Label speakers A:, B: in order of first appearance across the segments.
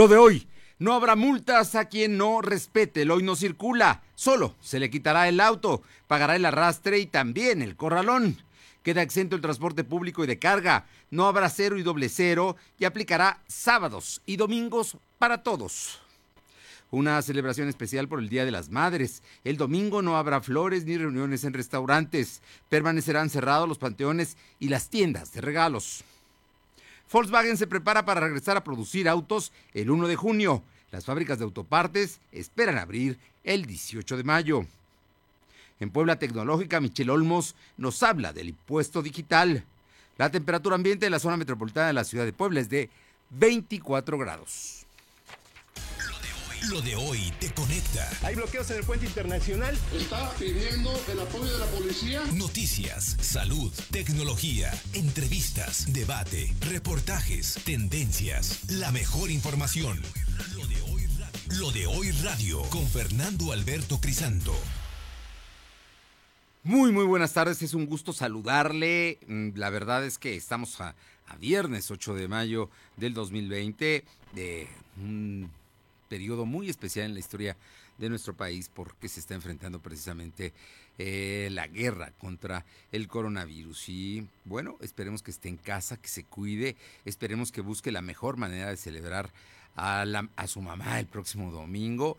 A: Lo de hoy. No habrá multas a quien no respete el hoy no circula. Solo se le quitará el auto, pagará el arrastre y también el corralón. Queda exento el transporte público y de carga. No habrá cero y doble cero y aplicará sábados y domingos para todos. Una celebración especial por el Día de las Madres. El domingo no habrá flores ni reuniones en restaurantes. Permanecerán cerrados los panteones y las tiendas de regalos. Volkswagen se prepara para regresar a producir autos el 1 de junio. Las fábricas de autopartes esperan abrir el 18 de mayo. En Puebla Tecnológica, Michelle Olmos nos habla del impuesto digital. La temperatura ambiente de la zona metropolitana de la ciudad de Puebla es de 24 grados.
B: Lo de hoy te conecta.
C: Hay bloqueos en el puente internacional.
D: Está pidiendo el apoyo de la policía.
B: Noticias, salud, tecnología, entrevistas, debate, reportajes, tendencias, la mejor información. Lo de hoy radio, Lo de hoy radio con Fernando Alberto Crisanto.
A: Muy, muy buenas tardes. Es un gusto saludarle. Mm, La verdad es que estamos a, a viernes 8 de mayo del 2020, de periodo muy especial en la historia de nuestro país porque se está enfrentando precisamente eh, la guerra contra el coronavirus. Y bueno, esperemos que esté en casa, que se cuide, esperemos que busque la mejor manera de celebrar a, la- a su mamá el próximo domingo.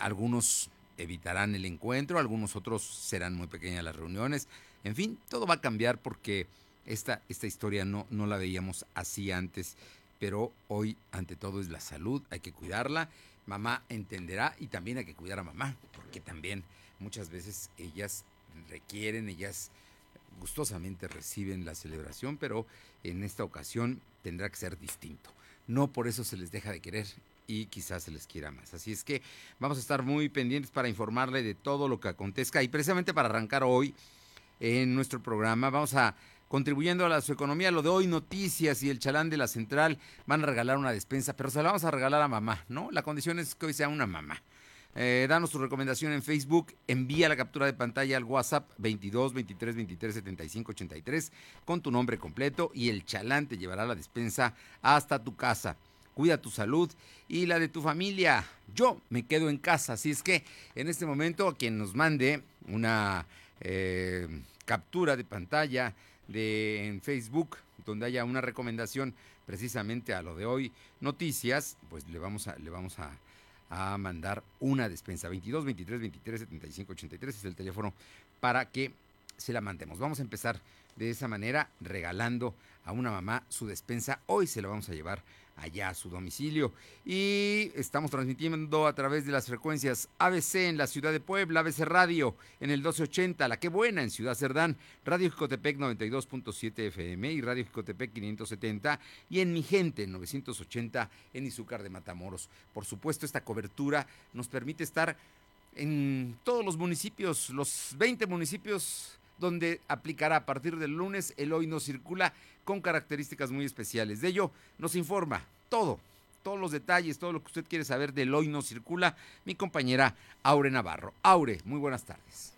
A: Algunos evitarán el encuentro, algunos otros serán muy pequeñas las reuniones. En fin, todo va a cambiar porque esta, esta historia no, no la veíamos así antes, pero hoy ante todo es la salud, hay que cuidarla. Mamá entenderá y también hay que cuidar a mamá, porque también muchas veces ellas requieren, ellas gustosamente reciben la celebración, pero en esta ocasión tendrá que ser distinto. No por eso se les deja de querer y quizás se les quiera más. Así es que vamos a estar muy pendientes para informarle de todo lo que acontezca y precisamente para arrancar hoy en nuestro programa vamos a contribuyendo a la su economía. Lo de hoy, noticias y el chalán de la central van a regalar una despensa, pero se la vamos a regalar a mamá, ¿no? La condición es que hoy sea una mamá. Eh, danos tu recomendación en Facebook, envía la captura de pantalla al WhatsApp 22 23 23 75 83 con tu nombre completo y el chalán te llevará la despensa hasta tu casa. Cuida tu salud y la de tu familia. Yo me quedo en casa, así es que en este momento quien nos mande una eh, captura de pantalla de en Facebook donde haya una recomendación precisamente a lo de hoy noticias, pues le vamos a le vamos a a mandar una despensa. 22 23 23 75 83 es el teléfono para que se la mandemos. Vamos a empezar de esa manera regalando a una mamá su despensa. Hoy se la vamos a llevar allá a su domicilio. Y estamos transmitiendo a través de las frecuencias ABC en la ciudad de Puebla, ABC Radio en el 1280, La Que Buena en Ciudad Cerdán, Radio Jicotepec 92.7 FM y Radio Jicotepec 570 y en Mi Gente 980 en Izúcar de Matamoros. Por supuesto, esta cobertura nos permite estar en todos los municipios, los 20 municipios donde aplicará a partir del lunes el hoy no circula con características muy especiales. De ello nos informa todo, todos los detalles, todo lo que usted quiere saber del hoy no circula, mi compañera Aure Navarro. Aure, muy buenas tardes.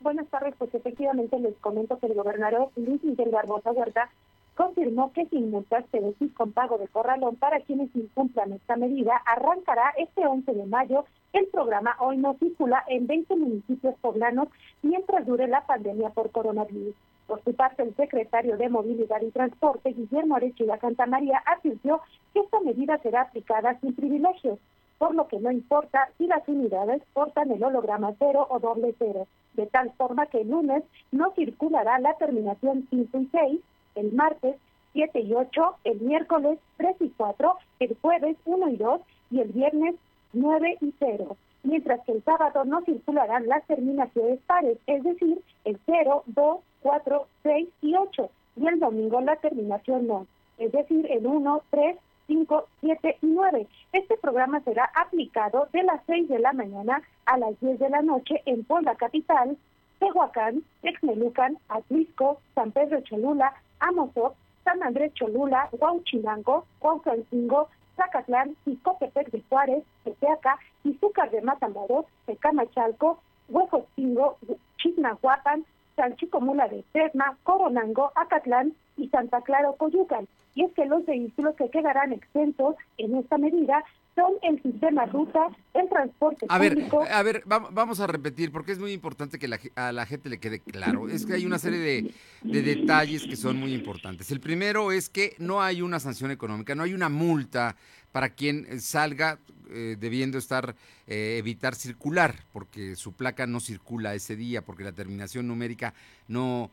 E: Buenas tardes, pues efectivamente les comento que el gobernador Luis Miguel Barbosa Huerta confirmó que sin multas, pero sí con pago de corralón para quienes incumplan esta medida, arrancará este 11 de mayo el programa Hoy no circula en 20 municipios poblanos mientras dure la pandemia por coronavirus. Por su parte, el secretario de Movilidad y Transporte, Guillermo Arechiga Santamaría, advirtió que esta medida será aplicada sin privilegios, por lo que no importa si las unidades portan el holograma cero o doble cero, de tal forma que el lunes no circulará la terminación 5 y 6, el martes 7 y 8, el miércoles 3 y 4, el jueves 1 y 2 y el viernes 9 y 0, mientras que el sábado no circularán las terminaciones pares, es decir, el 0, 2, 4, 6 y 8, y el domingo la terminación no, es decir, el 1, 3, 5, 7 y 9. Este programa será aplicado de las 6 de la mañana a las 10 de la noche en Puebla Capital, Tehuacán, Texmelucan, Atlisco, San Pedro Cholula, Amozoc, San Andrés Cholula, Huauchinango, Huaucalcingo, Zacatlán, Icotepec de Juárez, Tepeaca, Izúcar de Matamoros, Tecamachalco, Huejotzingo, Chignahuapan, Salchicomula de Sesma, Coronango, Acatlán y Santa Clara Coyucan. Y es que los vehículos que quedarán exentos en esta medida son el sistema ruta, el transporte
A: A ver,
E: público.
A: a ver, va- vamos a repetir porque es muy importante que la a la gente le quede claro. Es que hay una serie de, de detalles que son muy importantes. El primero es que no hay una sanción económica, no hay una multa para quien eh, salga eh, debiendo estar eh, evitar circular, porque su placa no circula ese día, porque la terminación numérica no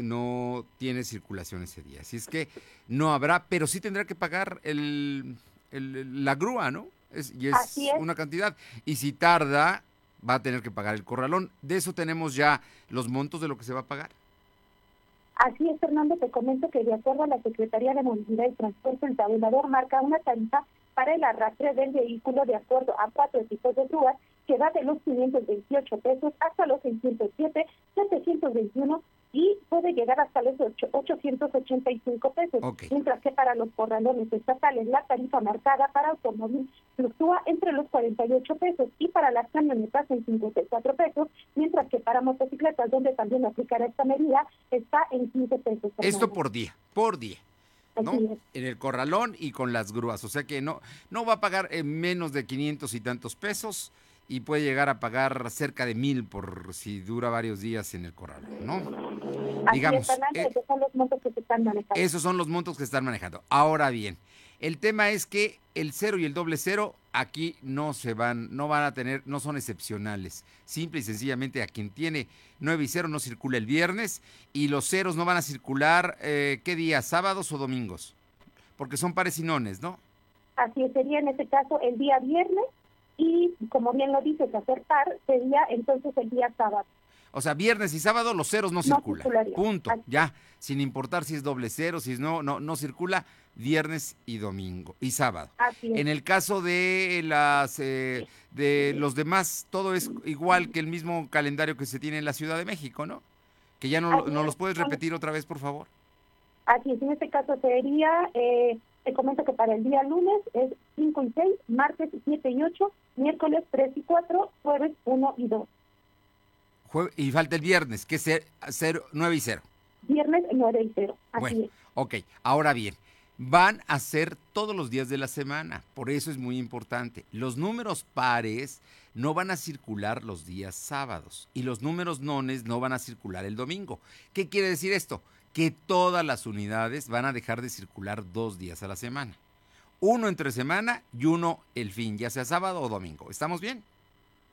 A: no tiene circulación ese día. Así es que no habrá, pero sí tendrá que pagar el, el- la grúa, ¿no? Es, y es
E: Así es.
A: una cantidad. Y si tarda, va a tener que pagar el corralón. De eso tenemos ya los montos de lo que se va a pagar.
E: Así es, Fernando, te comento que de acuerdo a la Secretaría de Movilidad y Transporte, el tabulador marca una tarifa para el arrastre del vehículo de acuerdo a cuatro tipos de grúas que va de los 528 pesos hasta los 607, 721 y puede llegar hasta los ocho- 885 pesos. Mientras que para los corralones estatales la tarifa marcada para automóvil fluctúa entre los 48 pesos y para las camionetas en 54 pesos, mientras que para motocicletas, donde también aplicará esta medida, está en 15 pesos.
A: Esto por día, por día. En el corralón y con las grúas. O sea que no, no va a pagar eh, menos de 500 y tantos pesos y puede llegar a pagar cerca de mil por si dura varios días en el corralón, ¿no?
E: Así
A: Digamos,
E: es,
A: eh,
E: esos son los montos que se están manejando.
A: Esos son los montos que están manejando. Ahora bien, el tema es que el cero y el doble cero aquí no se van, no van a tener, no son excepcionales. Simple y sencillamente a quien tiene 9 y 0 no circula el viernes y los ceros no van a circular, eh, ¿qué días? ¿Sábados o domingos? Porque son pares y nones, ¿no?
E: Así sería en este caso el día viernes y, como bien lo dices, hacer par sería entonces el día sábado.
A: O sea, viernes y sábado los ceros no,
E: No
A: circulan.
E: circularía.
A: Punto.
E: Así.
A: Ya, sin importar si es doble cero, si es no, no, no circula viernes y domingo y sábado.
E: Así es.
A: En el caso de las eh, de los demás, todo es igual que el mismo calendario que se tiene en la Ciudad de México, ¿no? Que ya no, no los puedes repetir otra vez, por favor.
E: Así es, en este caso sería, eh, te comento que para el día lunes es 5 y 6, martes 7 y 8, miércoles 3 y 4, jueves 1 y 2,
A: Jue- y falta el viernes, que es cer- cero, 9 y 0.
E: viernes 9 y 0. Así
A: Bueno,
E: es.
A: ok, ahora bien, van a ser todos los días de la semana, por eso es muy importante. Los números pares no van a circular los días sábados y los números nones no van a circular el domingo. ¿Qué quiere decir esto? Que todas las unidades van a dejar de circular dos días a la semana. Uno entre semana y uno el fin, ya sea sábado o domingo. ¿Estamos bien?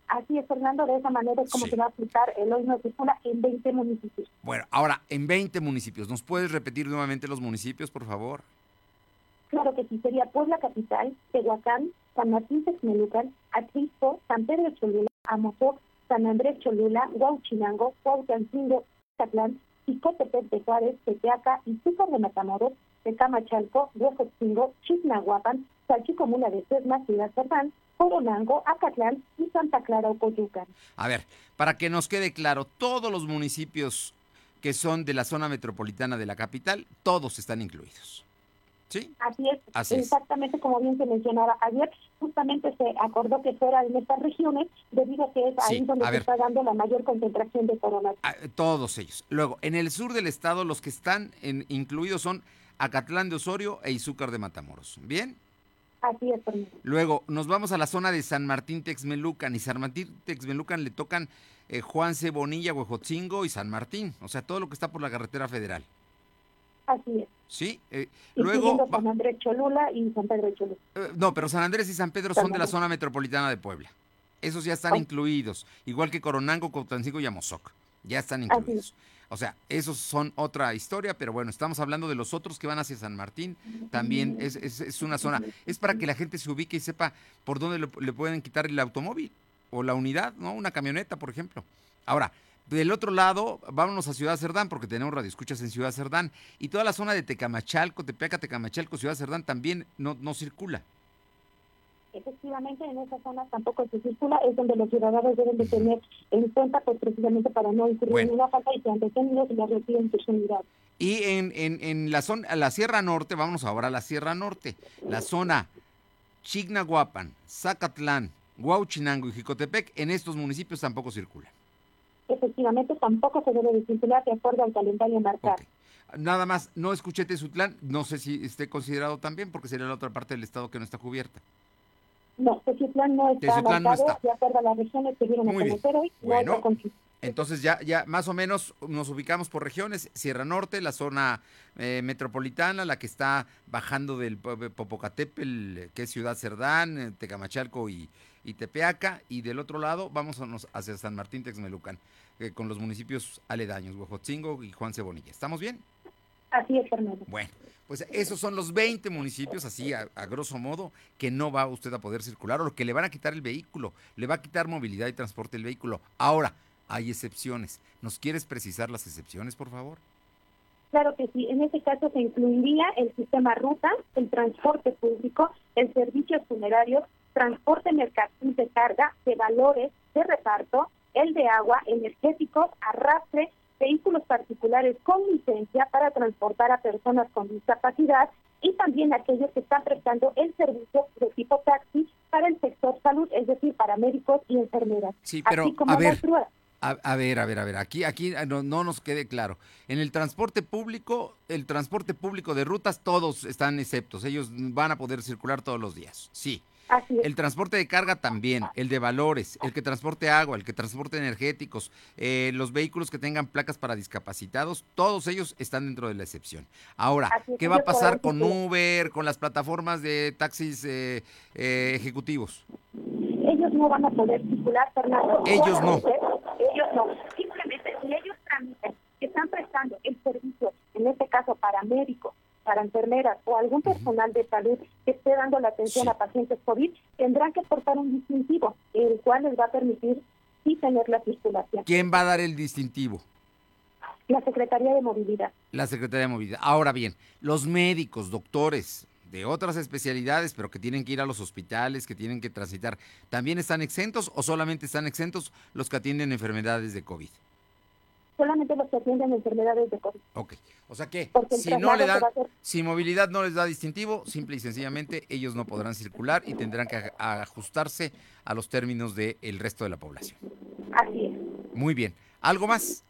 E: Así es, Fernando, de esa manera es como
A: Sí.
E: se va a aplicar el hoy no circula en 20 municipios.
A: Bueno, ahora, en 20 municipios, ¿nos puedes repetir nuevamente los municipios, por favor?
E: Claro que sí, sería Puebla Capital, Tehuacán, San Martín Texmelucan, Atrisco, San Pedro Cholula, Amozoc, San Andrés Cholula, Huauchinango, Huautancingo, Catlán, Icotepec de Juárez, Tepeaca, Izúcar de Matamoros, Tecamachalco, Huejotzingo, Chignahuapan, Salchicomula de Sesma, Ciudad Cerdán, Coronango, Acatlán y Santa Clara Ocoyucan.
A: A ver, para que nos quede claro, todos los municipios que son de la zona metropolitana de la capital, todos están incluidos. ¿Sí?
E: Así es,
A: Así es.
E: exactamente como bien se mencionaba ayer, justamente se acordó que fuera en estas regiones, debido a que es ahí donde
A: a
E: se
A: ver.
E: está dando la mayor concentración de coronavirus.
A: Ah, Todos ellos. Luego, en el sur del estado, los que están en- incluidos son Acatlán de Osorio e Izúcar de Matamoros. ¿Bien?
E: Así es.
A: Luego, nos vamos a la zona de San Martín Texmelucan. Y San Martín Texmelucan le tocan eh, Juan Cebonilla, Huejotzingo y San Martín. O sea, todo lo que está por la carretera federal.
E: Así es.
A: ¿Sí? Eh, luego,
E: San Andrés Cholula y San Pedro Cholula.
A: Eh, No, pero San Andrés y San Pedro
E: San
A: son de la zona metropolitana de Puebla. Esos ya están
E: Oh.
A: incluidos, igual que Coronango, Cotancico y Amozoc. Ya están
E: Así
A: incluidos. O sea, esos son otra historia, pero bueno, estamos hablando de los otros que van hacia San Martín. También es, es- es una zona. Es para que la gente se ubique y sepa por dónde le, le pueden quitar el automóvil o la unidad, ¿no? Una camioneta, por ejemplo. Ahora, del otro lado, vámonos a Ciudad Cerdán, porque tenemos radioescuchas en Ciudad Cerdán. Y toda la zona de Tecamachalco, Tepeaca, Tecamachalco, Ciudad Cerdán también no, no circula.
E: Efectivamente, en esa zona tampoco se circula, es donde los ciudadanos deben de tener en cuenta, pues precisamente para no incurrir
A: Bueno.
E: en una falta y sean detenidos y les retiren sus unidades.
A: Y en, en, en la zona, la Sierra Norte, vámonos ahora a la Sierra Norte, la zona Chignahuapan, Zacatlán, Huauchinango y Jicotepec, en estos municipios tampoco circulan.
E: Efectivamente tampoco se debe de circular de acuerdo al calendario marcado.
A: Nada más, no escuché Tezutlán, no sé si esté considerado también, porque sería la otra parte del estado que no está cubierta.
E: No, Tezutlán no está
A: Tezutlán no está.
E: de acuerdo a las regiones que vieron a conocer hoy. no
A: Bueno. Entonces ya, ya más o menos nos ubicamos por regiones, Sierra Norte, la zona eh, metropolitana, la que está bajando del Po- Popocatépetl, que es Ciudad Cerdán, eh, Tecamachalco y, y Tepeaca, y del otro lado vamos a nos- hacia San Martín Texmelucan, eh, con los municipios aledaños, Huejotzingo y Juan Cebonilla. ¿Estamos bien?
E: Así es, Fernando.
A: Bueno, pues esos son los 20 municipios, así a, a grosso modo, que no va usted a poder circular o que le van a quitar el vehículo, le va a quitar movilidad y transporte el vehículo. Ahora, hay excepciones. ¿Nos quieres precisar las excepciones, por favor?
E: Claro que sí. En este caso se incluiría el sistema ruta, el transporte público, el servicio funerario, transporte mercantil de carga, de valores, de reparto, el de agua, energéticos, arrastre, vehículos particulares con licencia para transportar a personas con discapacidad y también aquellos que están prestando el servicio de tipo taxi para el sector salud, es decir, para médicos y enfermeras.
A: Sí, pero,
E: así como
A: a ver. A, a ver, a ver, a ver, aquí, aquí no, no nos quede claro. En el transporte público, el transporte público de rutas, todos están exceptos. Ellos van a poder circular todos los días. Sí.
E: Así es.
A: El transporte de carga también, el de valores, el que transporte agua, el que transporte energéticos, eh, los vehículos que tengan placas para discapacitados, todos ellos están dentro de la excepción. Ahora, ¿qué va a pasar con. Uber, con las plataformas de taxis eh, eh, ejecutivos?
E: ellos no van a poder circular, Fernando.
A: Ellos no.
E: Ellos no. Simplemente, si ellos tramitan que están prestando el servicio, en este caso para médicos, para enfermeras o algún personal de salud que esté dando la atención
A: Sí.
E: a pacientes COVID, tendrán que portar un distintivo, el cual les va a permitir sí tener la circulación.
A: ¿Quién va a dar el distintivo?
E: La Secretaría de Movilidad.
A: La Secretaría de Movilidad. Ahora bien, los médicos, doctores de otras especialidades, pero que tienen que ir a los hospitales, que tienen que transitar, ¿también están exentos o solamente están exentos los que atienden enfermedades de COVID?
E: Solamente los que atienden enfermedades de COVID.
A: Ok. O sea que si no le dan, si movilidad no les da distintivo, simple y sencillamente ellos no podrán circular y tendrán que ajustarse a los términos del resto de la población.
E: Así es.
A: Muy bien. ¿Algo más?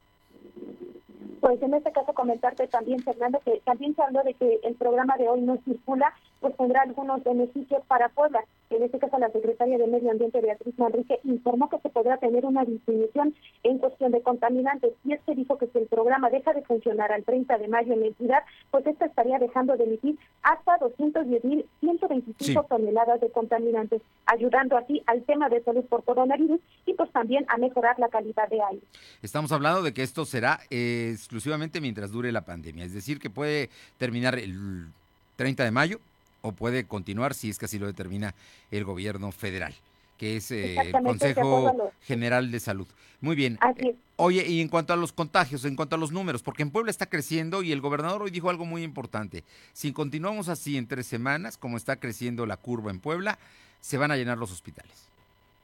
E: Pues en este caso comentarte también, Fernando, que también se habló de que el programa de hoy no circula, pues tendrá algunos beneficios para Puebla. En este caso, la secretaria de Medio Ambiente, Beatriz Manrique, informó que se podrá tener una disminución en cuestión de contaminantes. Y es que dijo que si el programa deja de funcionar al 30 de mayo en la entidad, pues esta estaría dejando de emitir hasta 210.125
A: Sí.
E: toneladas de contaminantes, ayudando así al tema de salud por coronavirus y pues también a mejorar la calidad de aire.
A: Estamos hablando de que esto será eh, exclusivamente mientras dure la pandemia, es decir, que puede terminar el 30 de mayo o puede continuar si es que así lo determina el gobierno federal, que es eh, el Consejo General de Salud. Muy bien.
E: Así es.
A: Oye, y en cuanto a los contagios, en cuanto a los números, porque en Puebla está creciendo y el gobernador hoy dijo algo muy importante. Si continuamos así en tres semanas, como está creciendo la curva en Puebla, se van a llenar los hospitales.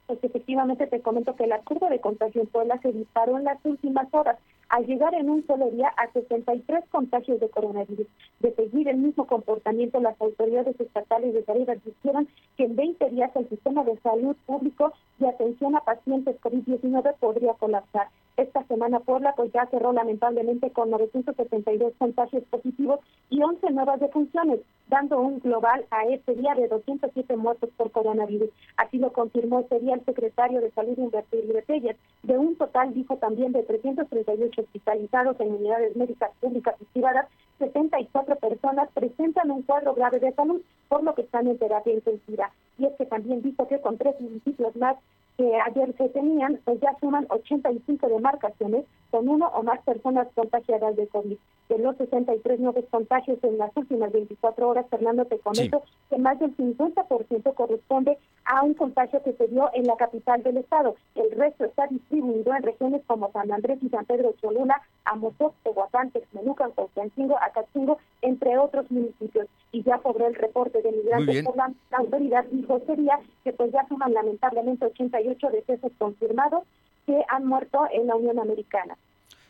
E: Pues efectivamente te comento que la curva de contagio en Puebla se disparó en las últimas horas, al llegar en un solo día a 63 contagios de coronavirus. De seguir el mismo comportamiento, las autoridades estatales de salud advirtieron que en 20 días el sistema de salud público de atención a pacientes COVID-19 podría colapsar. Esta semana Puebla pues ya cerró lamentablemente con 972 contagios positivos y 11 nuevas defunciones, dando un global a este día de 207 muertos por coronavirus. Así lo confirmó este día el secretario de Salud Humberto Telles. De un total, dijo también, de 338 hospitalizados en unidades médicas públicas y privadas, 74 personas presentan un cuadro grave de salud, por lo que están en terapia intensiva. Y es que también dijo que con tres municipios más que ayer se tenían, pues ya suman 85 demarcaciones con uno o más personas contagiadas de COVID. De los 63 nuevos contagios en las últimas 24 horas, Fernando, te comento que más del 50% corresponde a un contagio que se dio en la capital del estado. El resto está distribuido en regiones como San Andrés y San Pedro Cholula, Amozoc, Tehuacán, Texmelucan, Constancingo, Acatzingo, entre otros municipios. Y ya sobre el reporte de migrantes por la, autoridad dijo ese día que pues ya suman lamentablemente 88 decesos confirmados que han muerto en la Unión Americana.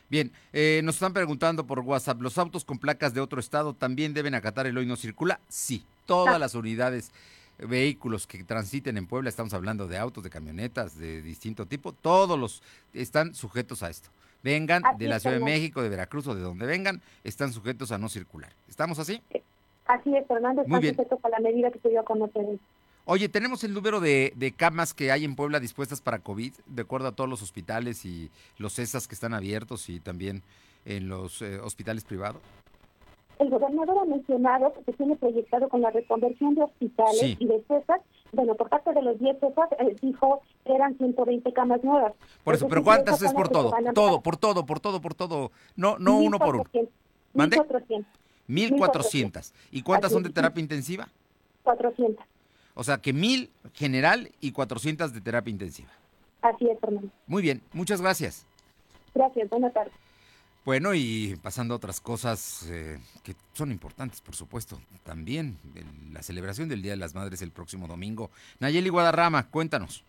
A: Bien, eh, nos están preguntando por WhatsApp, ¿los autos con placas de otro estado también deben acatar el hoy no circula? Sí, todas
E: Ah.
A: las unidades vehículos que transiten en Puebla, estamos hablando de autos, de camionetas, de distinto tipo, todos los están sujetos a esto. Vengan
E: Así
A: de la Ciudad de. México, de Veracruz o de donde vengan, están sujetos a no circular. ¿Estamos así?
E: Así es, Fernando,
A: Muy
E: está
A: bien.
E: sujeto a la medida que se dio a conocer.
A: Oye, tenemos el número de, de camas que hay en Puebla dispuestas para COVID, de acuerdo a todos los hospitales y los CESAS que están abiertos y también en los eh, hospitales privados.
E: El gobernador ha mencionado que se tiene proyectado con la reconversión de hospitales
A: Sí.
E: y de CESAS. Bueno, por parte de los 10 CESAS eh, dijo que eran 120 camas nuevas.
A: Por eso,
E: Entonces,
A: pero ¿cuántas es por todo? Todo, por todo, por todo, por todo. No, no uno por uno.
E: 1400.
A: ¿Mande?
E: 1400.
A: 1400. ¿Y cuántas
E: Así
A: son de terapia intensiva?
E: 400.
A: O sea que 1000 general y 400 de terapia intensiva.
E: Así es, Fernando.
A: Muy bien, muchas gracias.
E: Gracias, buenas tardes.
A: Bueno, y pasando a otras cosas eh, que son importantes, por supuesto, también el- la celebración del Día de las Madres el próximo domingo. Nayeli Guadarrama, cuéntanos.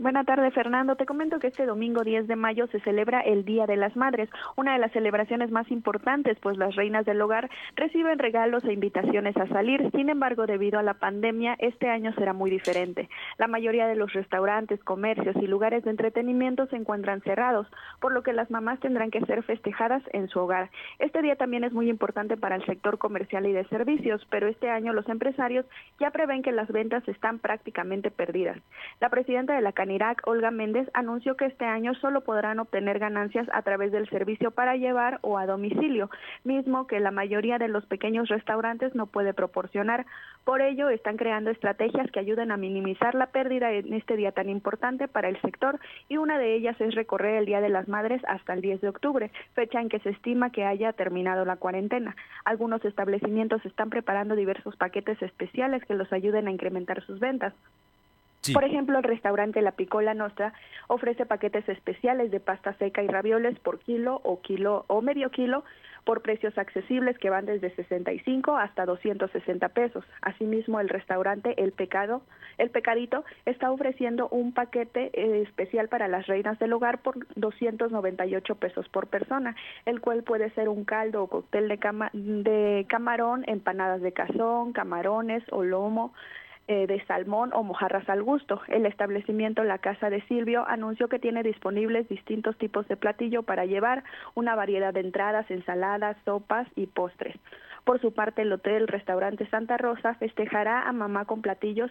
F: Buenas tardes, Fernando. Te comento que este domingo 10 de mayo se celebra el Día de las Madres, una de las celebraciones más importantes, pues las reinas del hogar reciben regalos e invitaciones a salir. Sin embargo, debido a la pandemia, este año será muy diferente. La mayoría de los restaurantes, comercios y lugares de entretenimiento se encuentran cerrados, por lo que las mamás tendrán que ser festejadas en su hogar. Este día también es muy importante para el sector comercial y de servicios, pero este año los empresarios ya prevén que las ventas están prácticamente perdidas. La presidenta de la Canirac, Olga Méndez, anunció que este año solo podrán obtener ganancias a través del servicio para llevar o a domicilio, mismo que la mayoría de los pequeños restaurantes no puede proporcionar. Por ello, están creando estrategias que ayuden a minimizar la pérdida en este día tan importante para el sector y una de ellas es recorrer el Día de las Madres hasta el 10 de octubre, fecha en que se estima que haya terminado la cuarentena. Algunos establecimientos están preparando diversos paquetes especiales que los ayuden a incrementar sus ventas. Por ejemplo, el restaurante La Picola Nostra ofrece paquetes especiales de pasta seca y ravioles por kilo o kilo o medio kilo por precios accesibles que van desde 65 hasta 260 pesos. Asimismo, el restaurante El Pecado, El Pecadito está ofreciendo un paquete eh, especial para las reinas del hogar por 298 pesos por persona, el cual puede ser un caldo o cóctel de, cama- de camarón, empanadas de cazón, camarones o lomo, eh, de salmón o mojarras al gusto. El establecimiento La Casa de Silvio anunció que tiene disponibles distintos tipos de platillo para llevar una variedad de entradas, ensaladas, sopas y postres. Por su parte, el Hotel Restaurante Santa Rosa festejará a mamá con platillos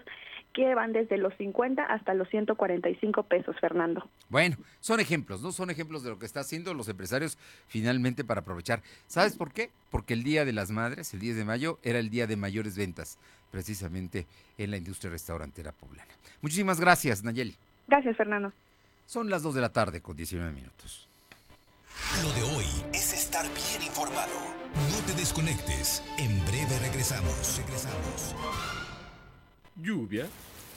F: que van desde los 50 hasta los 145 pesos, Fernando.
A: Bueno, son ejemplos, ¿no? Son ejemplos de lo que están haciendo los empresarios finalmente para aprovechar. ¿Sabes por qué? Porque el Día de las Madres, el 10 de mayo, era el día de mayores ventas, precisamente en la industria restaurantera poblana. Muchísimas gracias, Nayeli.
F: Gracias, Fernando.
A: Son las 2 de la tarde con 19 minutos.
B: Lo de hoy es estar bien informado. No te desconectes. En breve regresamos. Regresamos.
C: Lluvia,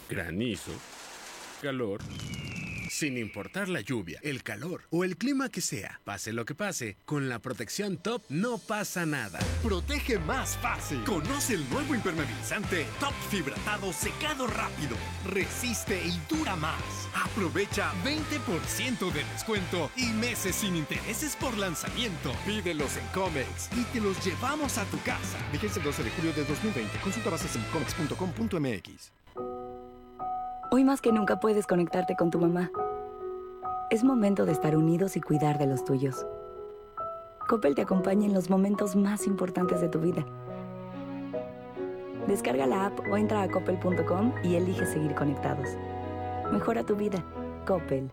C: granizo, calor. Sin importar la lluvia, el calor o el clima que sea, pase lo que pase, con la protección top no pasa nada.
G: Protege más fácil. Conoce el nuevo impermeabilizante Top Fibratado Secado Rápido. Resiste y dura más. Aprovecha 20% de descuento y meses sin intereses por lanzamiento. Pídelos en Comex y te los llevamos a tu casa. Vigencia el 12 de julio de 2020. Consulta bases en comex.com.mx.
H: Hoy más que nunca puedes conectarte con tu mamá. Es momento de estar unidos y cuidar de los tuyos. Coppel te acompaña en los momentos más importantes de tu vida. Descarga la app o entra a coppel.com y elige seguir conectados. Mejora tu vida. Coppel.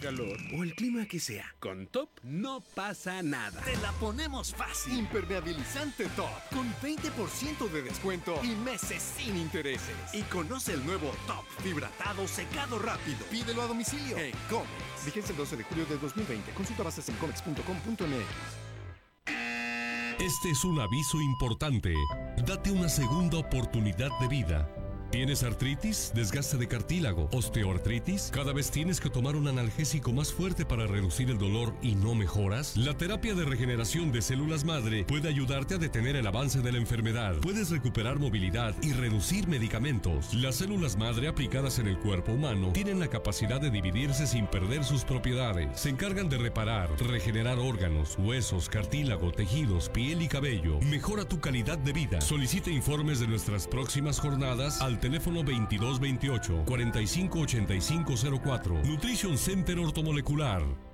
C: calor o el clima que sea, con top no pasa nada.
G: Te la ponemos fácil. Impermeabilizante Top con 20% de descuento y meses sin intereses. Y conoce el nuevo Top Fibratado Secado Rápido. Pídelo a domicilio en Comex. Vigencia el 12 de julio de 2020. Consulta bases en comex.com.mx.
I: Este es un aviso importante. Date una segunda oportunidad de vida. ¿Tienes artritis, desgaste de cartílago, osteoartritis? ¿Cada vez tienes que tomar un analgésico más fuerte para reducir el dolor y no mejoras? La terapia de regeneración de células madre puede ayudarte a detener el avance de la enfermedad. Puedes recuperar movilidad y reducir medicamentos. Las células madre aplicadas en el cuerpo humano tienen la capacidad de dividirse sin perder sus propiedades. Se encargan de reparar, regenerar órganos, huesos, cartílago, tejidos, piel y cabello. Mejora tu calidad de vida. Solicita informes de nuestras próximas jornadas al teléfono 2228 458504. Nutrition Center Ortomolecular.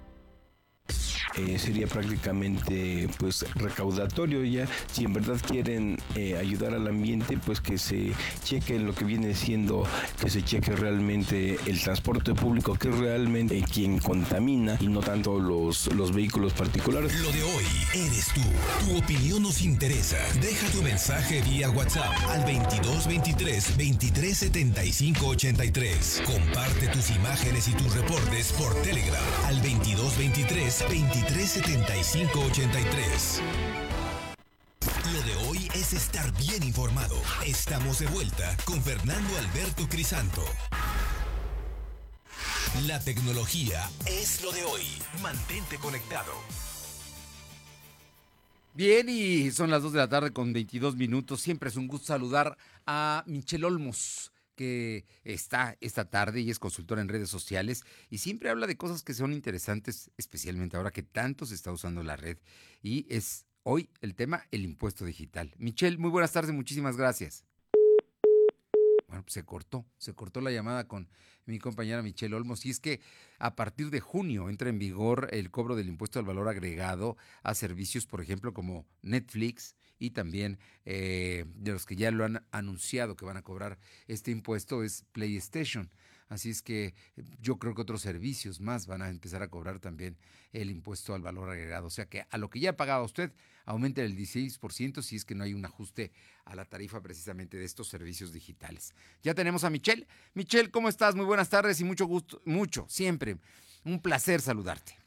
J: Eh, sería prácticamente pues recaudatorio ya. Si en verdad quieren eh, ayudar al ambiente pues que se cheque lo que viene siendo que se cheque realmente el transporte público que es realmente quien contamina y no tanto los, los vehículos particulares.
B: Lo de hoy eres tú. Tu opinión nos interesa. Deja tu mensaje vía WhatsApp al 2223 2375 83 comparte tus imágenes y tus reportes por Telegram al 2223 23 375-83. Lo de hoy es estar bien informado. Estamos de vuelta con Fernando Alberto Crisanto. La tecnología es lo de hoy. Mantente conectado.
A: Bien, y son las 2 de la tarde con 22 minutos. Siempre es un gusto saludar a Michelle Olmos que está esta tarde y es consultora en redes sociales y siempre habla de cosas que son interesantes, especialmente ahora que tanto se está usando la red. Y es hoy el tema, el impuesto digital. Michelle, muy buenas tardes, muchísimas gracias. Bueno, pues se cortó, se cortó la llamada con mi compañera Michelle Olmos y es que a partir de junio entra en vigor el cobro del impuesto al valor agregado a servicios, por ejemplo, como Netflix, y también eh, de los que ya lo han anunciado que van a cobrar este impuesto es PlayStation. Así es que yo creo que otros servicios más van a empezar a cobrar también el impuesto al valor agregado. O sea que a lo que ya pagaba usted, aumente el 16% si es que no hay un ajuste a la tarifa precisamente de estos servicios digitales. Ya tenemos a Michelle. Michelle, ¿cómo estás? Muy buenas tardes y mucho gusto, mucho, siempre. Un placer saludarte.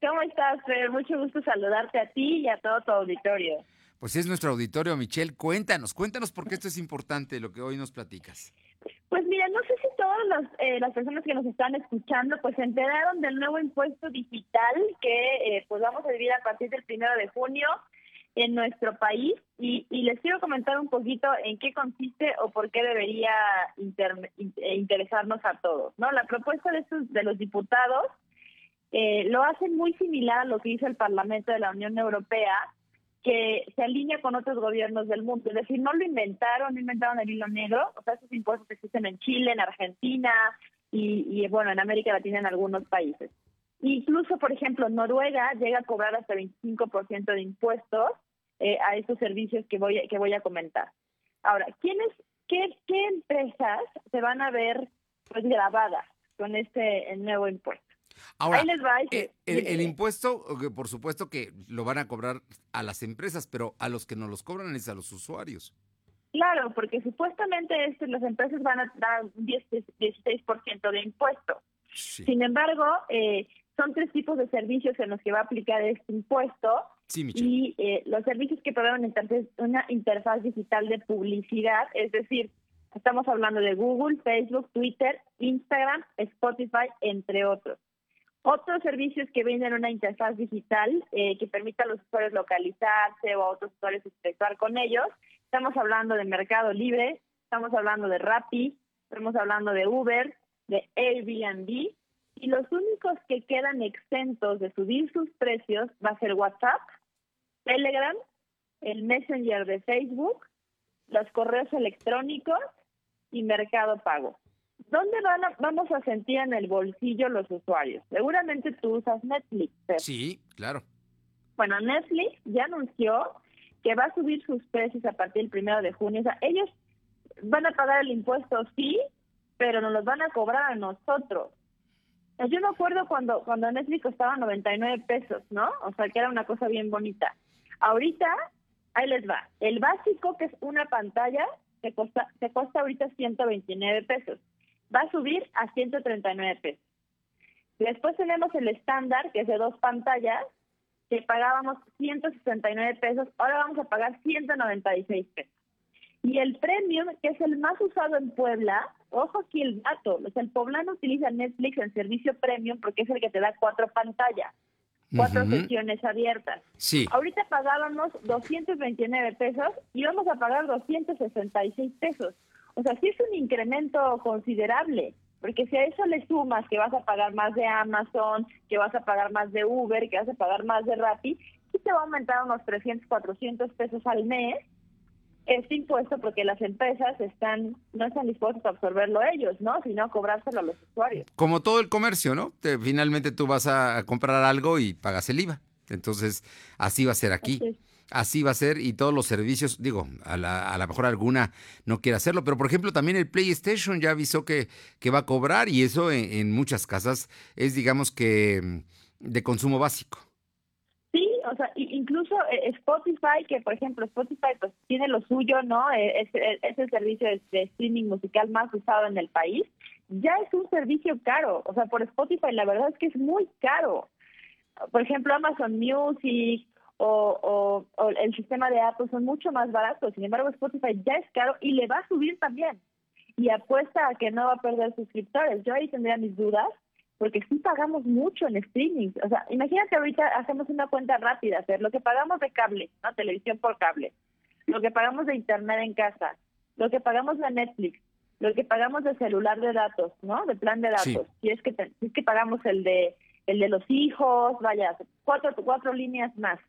K: ¿Cómo estás, Fer? Mucho gusto saludarte a ti y a todo tu auditorio.
A: Pues es nuestro auditorio, Michelle. Cuéntanos, cuéntanos por qué esto es importante, lo que hoy nos platicas.
K: Pues mira, no sé si todas eh, las, personas que nos están escuchando pues se enteraron del nuevo impuesto digital que eh, pues vamos a vivir a partir del primero de junio en nuestro país y, les quiero comentar un poquito en qué consiste o por qué debería eh, interesarnos a todos. no La propuesta de, estos, de los diputados lo hacen muy similar a lo que hizo el Parlamento de la Unión Europea que se alinea con otros gobiernos del mundo. Es decir, no lo inventaron, no inventaron el hilo negro. O sea, esos impuestos existen en Chile, en Argentina y, bueno, en América Latina en algunos países. Incluso, por ejemplo, Noruega llega a cobrar hasta 25% de impuestos eh, a estos servicios que voy, que voy a comentar. Ahora, ¿quiénes, qué, qué empresas se van a ver pues grabadas con este nuevo impuesto?
A: Ahora, eh, el, impuesto, por supuesto que lo van a cobrar a las empresas, pero a los que no los cobran es a los usuarios.
K: Claro, porque supuestamente este, las empresas van a dar un 16% de impuesto. Sin embargo, eh, son tres tipos de servicios en los que va a aplicar este impuesto. y eh, los servicios que proveen una interfaz digital de publicidad, es decir, estamos hablando de Google, Facebook, Twitter, Instagram, Spotify, entre otros. Otros servicios que venden una interfaz digital eh, que permita a los usuarios localizarse o a otros usuarios interactuar con ellos. Estamos hablando de Mercado Libre, estamos hablando de Rappi, estamos hablando de Uber, de Airbnb. Y los únicos que quedan exentos de subir sus precios va a ser WhatsApp, Telegram, el Messenger de Facebook, los correos electrónicos y Mercado Pago. ¿Dónde van vamos a sentir en el bolsillo los usuarios? Seguramente tú usas Netflix.
A: Sí, claro.
K: Bueno, Netflix ya anunció que va a subir sus precios a partir del primero de junio. O sea, ellos van a pagar el impuesto, sí, pero nos los van a cobrar a nosotros. Yo me acuerdo cuando, cuando Netflix costaba 99 pesos, ¿no? O sea, que era una cosa bien bonita. Ahorita, ahí les va. El básico, que es una pantalla, se costa, se cuesta ahorita 129 pesos va a subir a 139 pesos. Después tenemos el estándar, que es de dos pantallas, que pagábamos 169 pesos, ahora vamos a pagar 196 pesos. Y el premium, que es el más usado en Puebla, ojo aquí el dato, o sea, el poblano utiliza Netflix en servicio premium porque es el que te da cuatro pantallas, cuatro sesiones abiertas.
A: Sí.
K: Ahorita pagábamos 229 pesos y vamos a pagar 266 pesos. O sea, sí es un incremento considerable. Porque si a eso le sumas que vas a pagar más de Amazon, que vas a pagar más de Uber, que vas a pagar más de Rappi, sí te va a aumentar unos 300, 400 pesos al mes este impuesto porque las empresas están no están dispuestas a absorberlo ellos, ¿no? Sino a cobrárselo a los usuarios.
A: Como todo el comercio, ¿no? finalmente tú vas a comprar algo y pagas el IVA. Entonces, así va a ser aquí. Así va a ser y todos los servicios, digo, a la, a lo mejor alguna no quiere hacerlo, pero por ejemplo también el PlayStation ya avisó que, que va a cobrar y eso en, muchas casas es digamos que de consumo básico.
K: Sí, o sea, incluso eh, Spotify, que por ejemplo Spotify pues tiene lo suyo, ¿no? Eh, es, es el servicio de streaming musical más usado en el país, ya es un servicio caro, o sea, por Spotify la verdad es que es muy caro. Por ejemplo, Amazon Music, o, el sistema de Apple son mucho más baratos. Sin embargo, Spotify ya es caro y le va a subir también. Y apuesta a que no va a perder suscriptores. Yo ahí tendría mis dudas, porque sí pagamos mucho en streaming. O sea, imagínate ahorita hacemos una cuenta rápida, hacer lo que pagamos de cable, ¿no? Televisión por cable, lo que pagamos de internet en casa, lo que pagamos de Netflix, lo que pagamos de celular de datos, ¿no? De plan de datos. Si es que si es que pagamos el de el de los hijos, vaya, cuatro cuatro líneas más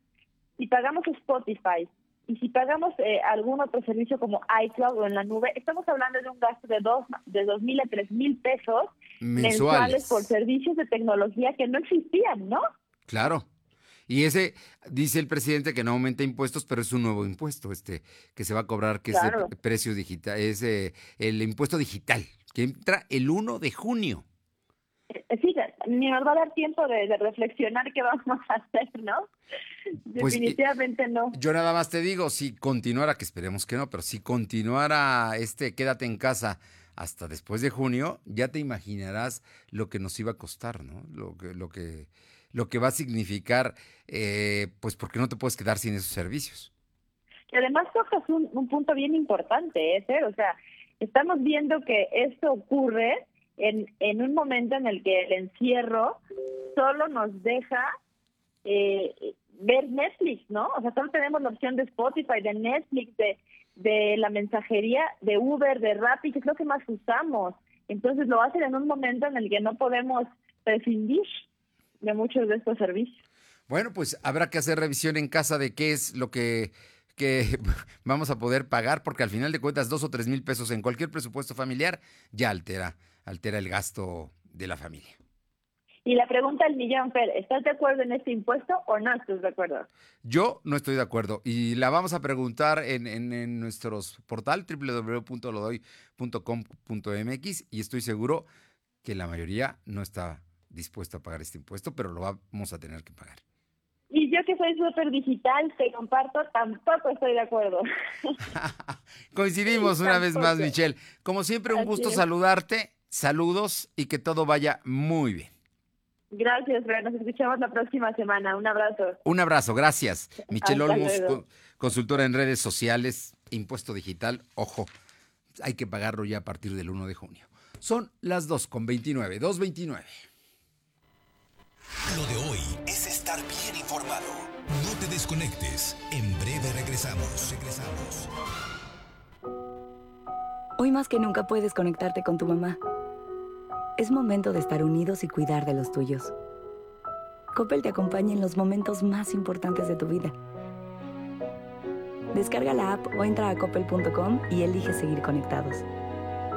K: si pagamos Spotify y si pagamos eh, algún otro servicio como iCloud o en la nube, estamos hablando de un gasto de dos de dos mil a tres mil pesos mensuales. por servicios de tecnología que no existían, ¿no?
A: Claro. Y ese, dice el presidente que no aumenta impuestos, pero es un nuevo impuesto este que se va a cobrar, que es el precio digital, es eh, el impuesto digital, que entra el 1 de junio.
K: Eh, sí, ni nos va a dar tiempo de, reflexionar qué vamos a hacer, ¿no? Pues, Definitivamente no.
A: Yo nada más te digo, si continuara, que esperemos que no, pero si continuara este quédate en casa hasta después de junio, ya te imaginarás lo que nos iba a costar, ¿no? Lo que, lo que, lo que va a significar, eh, pues porque no te puedes quedar sin esos servicios.
K: Y además tocas un, un punto bien importante, ¿eh? O sea, estamos viendo que esto ocurre en, en un momento en el que el encierro solo nos deja eh, ver Netflix, ¿no? O sea, solo tenemos la opción de Spotify, de Netflix, de, de la mensajería, de Uber, de Rappi, que es lo que más usamos. Entonces lo hacen en un momento en el que no podemos prescindir de muchos de estos servicios.
A: Bueno, pues habrá que hacer revisión en casa de qué es lo que, que vamos a poder pagar, porque al final de cuentas dos o tres mil pesos en cualquier presupuesto familiar ya altera altera el gasto de la familia.
K: Y la pregunta del millón, Fer, ¿estás de acuerdo en este impuesto o no estás de acuerdo?
A: Yo no estoy de acuerdo y la vamos a preguntar en, en, en nuestro portal www.lodoy.com.mx y estoy seguro que la mayoría no está dispuesta a pagar este impuesto, pero lo vamos a tener que pagar.
K: Y yo que soy súper digital, te comparto, tampoco estoy de acuerdo.
A: Coincidimos una vez más, Michelle. Como siempre, un gusto saludarte Saludos y que todo vaya muy bien.
K: Gracias, Nos escuchamos la próxima semana. Un abrazo.
A: Un abrazo, gracias. Michelle Olmos, consultora en redes sociales, impuesto digital. Ojo, hay que pagarlo ya a partir del 1 de junio. Son las 2 con 29, 2.29.
B: Lo de hoy es estar bien informado. No te desconectes. En breve regresamos. Regresamos.
H: Hoy más que nunca puedes conectarte con tu mamá. Es momento de estar unidos y cuidar de los tuyos. Coppel te acompaña en los momentos más importantes de tu vida. Descarga la app o entra a coppel.com y elige seguir conectados.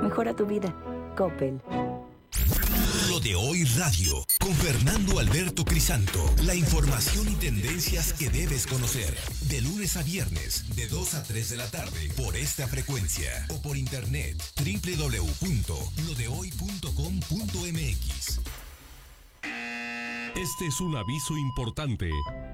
H: Mejora tu vida. Coppel.
B: De hoy radio con Fernando Alberto Crisanto. La información y tendencias que debes conocer. De lunes a viernes, de 2 a 3 de la tarde, por esta frecuencia o por internet www.lodehoy.com.mx.
I: Este es un aviso importante.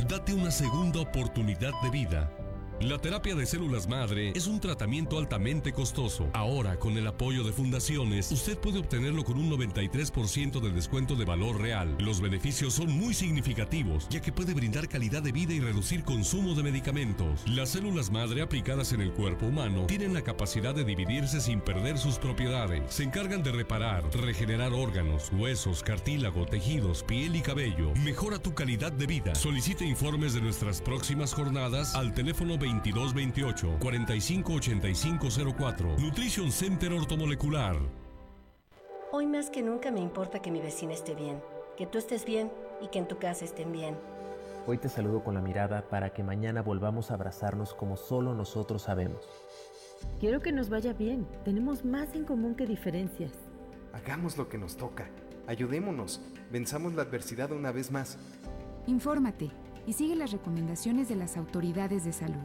I: Date una segunda oportunidad de vida. La terapia de células madre es un tratamiento altamente costoso. Ahora, con el apoyo de fundaciones, usted puede obtenerlo con un 93% de descuento de valor real. Los beneficios son muy significativos, ya que puede brindar calidad de vida y reducir consumo de medicamentos. Las células madre aplicadas en el cuerpo humano tienen la capacidad de dividirse sin perder sus propiedades. Se encargan de reparar, regenerar órganos, huesos, cartílago, tejidos, piel y cabello. Mejora tu calidad de vida. Solicite informes de nuestras próximas jornadas al teléfono 2228 458504. Nutrition Center Ortomolecular.
L: Hoy más que nunca me importa que mi vecina esté bien, que tú estés bien y que en tu casa estén bien.
M: Hoy te saludo con la mirada para que mañana volvamos a abrazarnos como solo nosotros sabemos.
N: Quiero que nos vaya bien. Tenemos más en común que diferencias.
O: Hagamos lo que nos toca. Ayudémonos. Venzamos la adversidad una vez más.
P: Infórmate y sigue las recomendaciones de las autoridades de salud.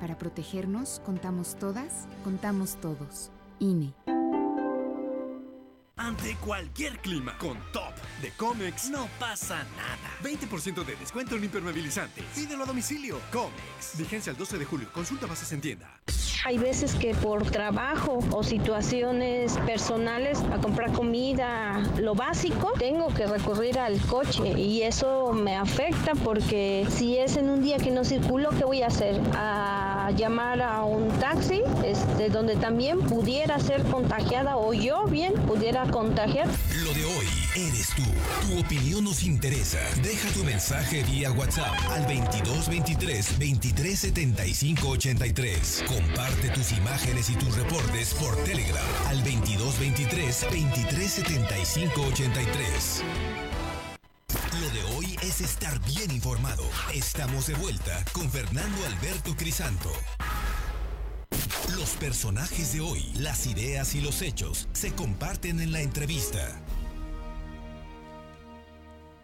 P: Para protegernos, contamos todas, contamos todos. INE.
G: Ante cualquier clima, con Top de Comex no pasa nada. 20% de descuento en impermeabilizantes. Pídelo a domicilio. Comex. Vigencia el 12 de julio. Consulta bases en tienda.
Q: Hay veces que por trabajo o situaciones personales a comprar comida, lo básico, tengo que recurrir al coche y eso me afecta porque si es en un día que no circulo, ¿qué voy a hacer? A llamar a un taxi, este, donde también pudiera ser contagiada o yo bien pudiera contagiar.
B: Lo de hoy eres tú. Tu opinión nos interesa. Deja tu mensaje vía WhatsApp al 2223 2375 83. Comparte tus imágenes y tus reportes por Telegram al 2223 2375 83. Lo de hoy es estar bien informado. Estamos de vuelta con Fernando Alberto Crisanto. Los personajes de hoy, las ideas y los hechos se comparten en la entrevista.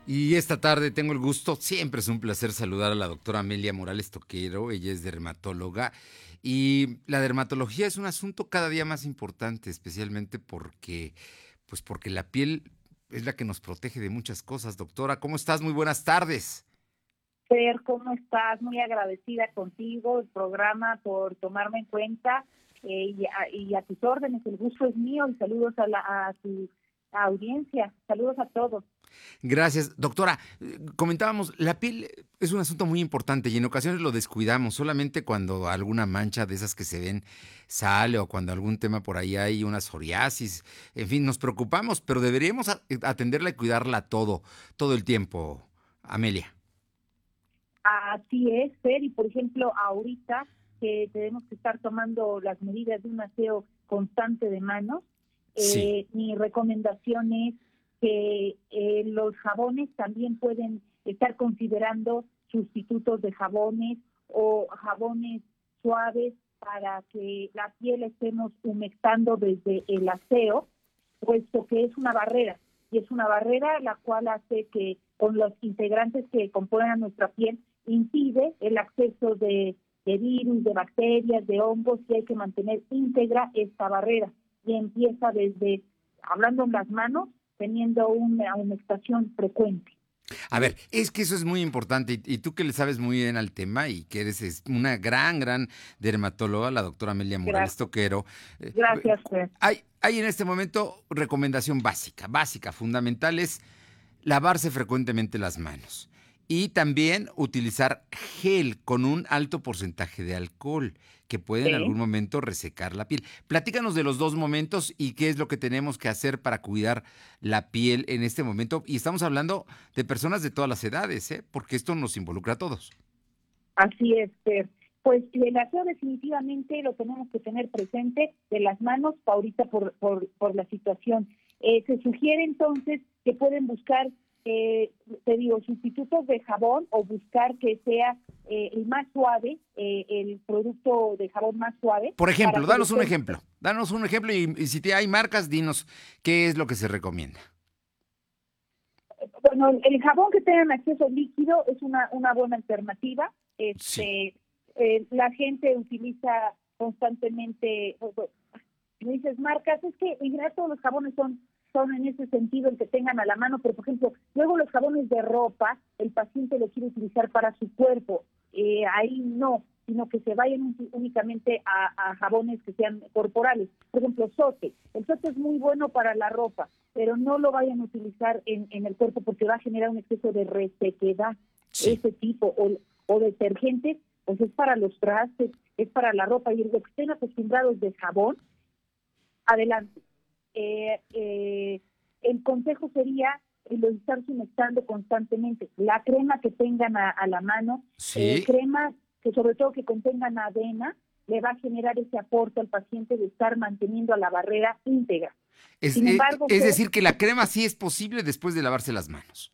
A: Y esta tarde tengo el gusto, siempre es un placer saludar a la doctora Amelia Morales Toquero, ella es dermatóloga y la dermatología es un asunto cada día más importante, especialmente porque, pues porque la piel es la que nos protege de muchas cosas. Doctora, ¿cómo estás? Muy buenas tardes.
R: Fer, ¿cómo estás? Muy agradecida contigo, el programa, por tomarme en cuenta eh, y, a, tus órdenes. El gusto es mío y saludos a, la, a tu audiencia. Saludos a todos.
A: Gracias. Doctora, comentábamos, la piel es un asunto muy importante y en ocasiones lo descuidamos, solamente cuando alguna mancha de esas que se ven sale o cuando algún tema por ahí hay una psoriasis, en fin, nos preocupamos, pero deberíamos atenderla y cuidarla todo, todo el tiempo, Amelia.
R: Así es, Fer, y por ejemplo, ahorita que tenemos que estar tomando las medidas de un aseo constante de manos, eh, mi recomendación es que eh, los jabones también pueden estar considerando sustitutos de jabones o jabones suaves para que la piel estemos humectando desde el aseo, puesto que es una barrera y es una barrera la cual hace que con los integrantes que componen nuestra piel impide el acceso de, de virus, de bacterias, de hongos y hay que mantener íntegra esta barrera y empieza desde hablando en las manos teniendo una aumentación frecuente.
A: A ver, es que eso es muy importante y, tú que le sabes muy bien al tema y que eres una gran, gran dermatóloga, la doctora Amelia Morales Toquero.
R: Eh, Gracias,
A: Hay, hay en este momento recomendación básica, básica, fundamental es lavarse frecuentemente las manos y también utilizar gel con un alto porcentaje de alcohol que puede en algún momento resecar la piel. Platícanos de los dos momentos y qué es lo que tenemos que hacer para cuidar la piel en este momento. Y estamos hablando de personas de todas las edades, ¿eh? porque esto nos involucra a todos.
R: Así es, Fer. Pues el aseo definitivamente lo tenemos que tener presente de las manos ahorita por, por, por la situación. Eh, se sugiere entonces que pueden buscar eh, te digo, sustitutos de jabón o buscar que sea eh, el más suave, eh, el producto de jabón más suave.
A: Por ejemplo, danos un ejemplo, danos un ejemplo y, si te hay marcas, dinos qué es lo que se recomienda.
R: Bueno, el jabón que tengan acceso líquido es una, una buena alternativa. Este, eh, la gente utiliza constantemente, me dices marcas, es que en general todos los jabones son son en ese sentido el que tengan a la mano, pero por ejemplo, luego los jabones de ropa, el paciente lo quiere utilizar para su cuerpo, eh, ahí no, sino que se vayan únicamente a, jabones que sean corporales. Por ejemplo, sote. El sote es muy bueno para la ropa, pero no lo vayan a utilizar en, el cuerpo porque va a generar un exceso de resequedad. Ese tipo, o, o detergente, pues es para los trastes, es para la ropa, y los que estén acostumbrados de jabón, adelante. Eh, eh, el consejo sería lo estar suministrando constantemente. La crema que tengan a, la mano, eh, crema que sobre todo que contengan avena, le va a generar ese aporte al paciente de estar manteniendo a la barrera íntegra.
A: Es, es pues, decir, que la crema sí es posible después de lavarse las manos.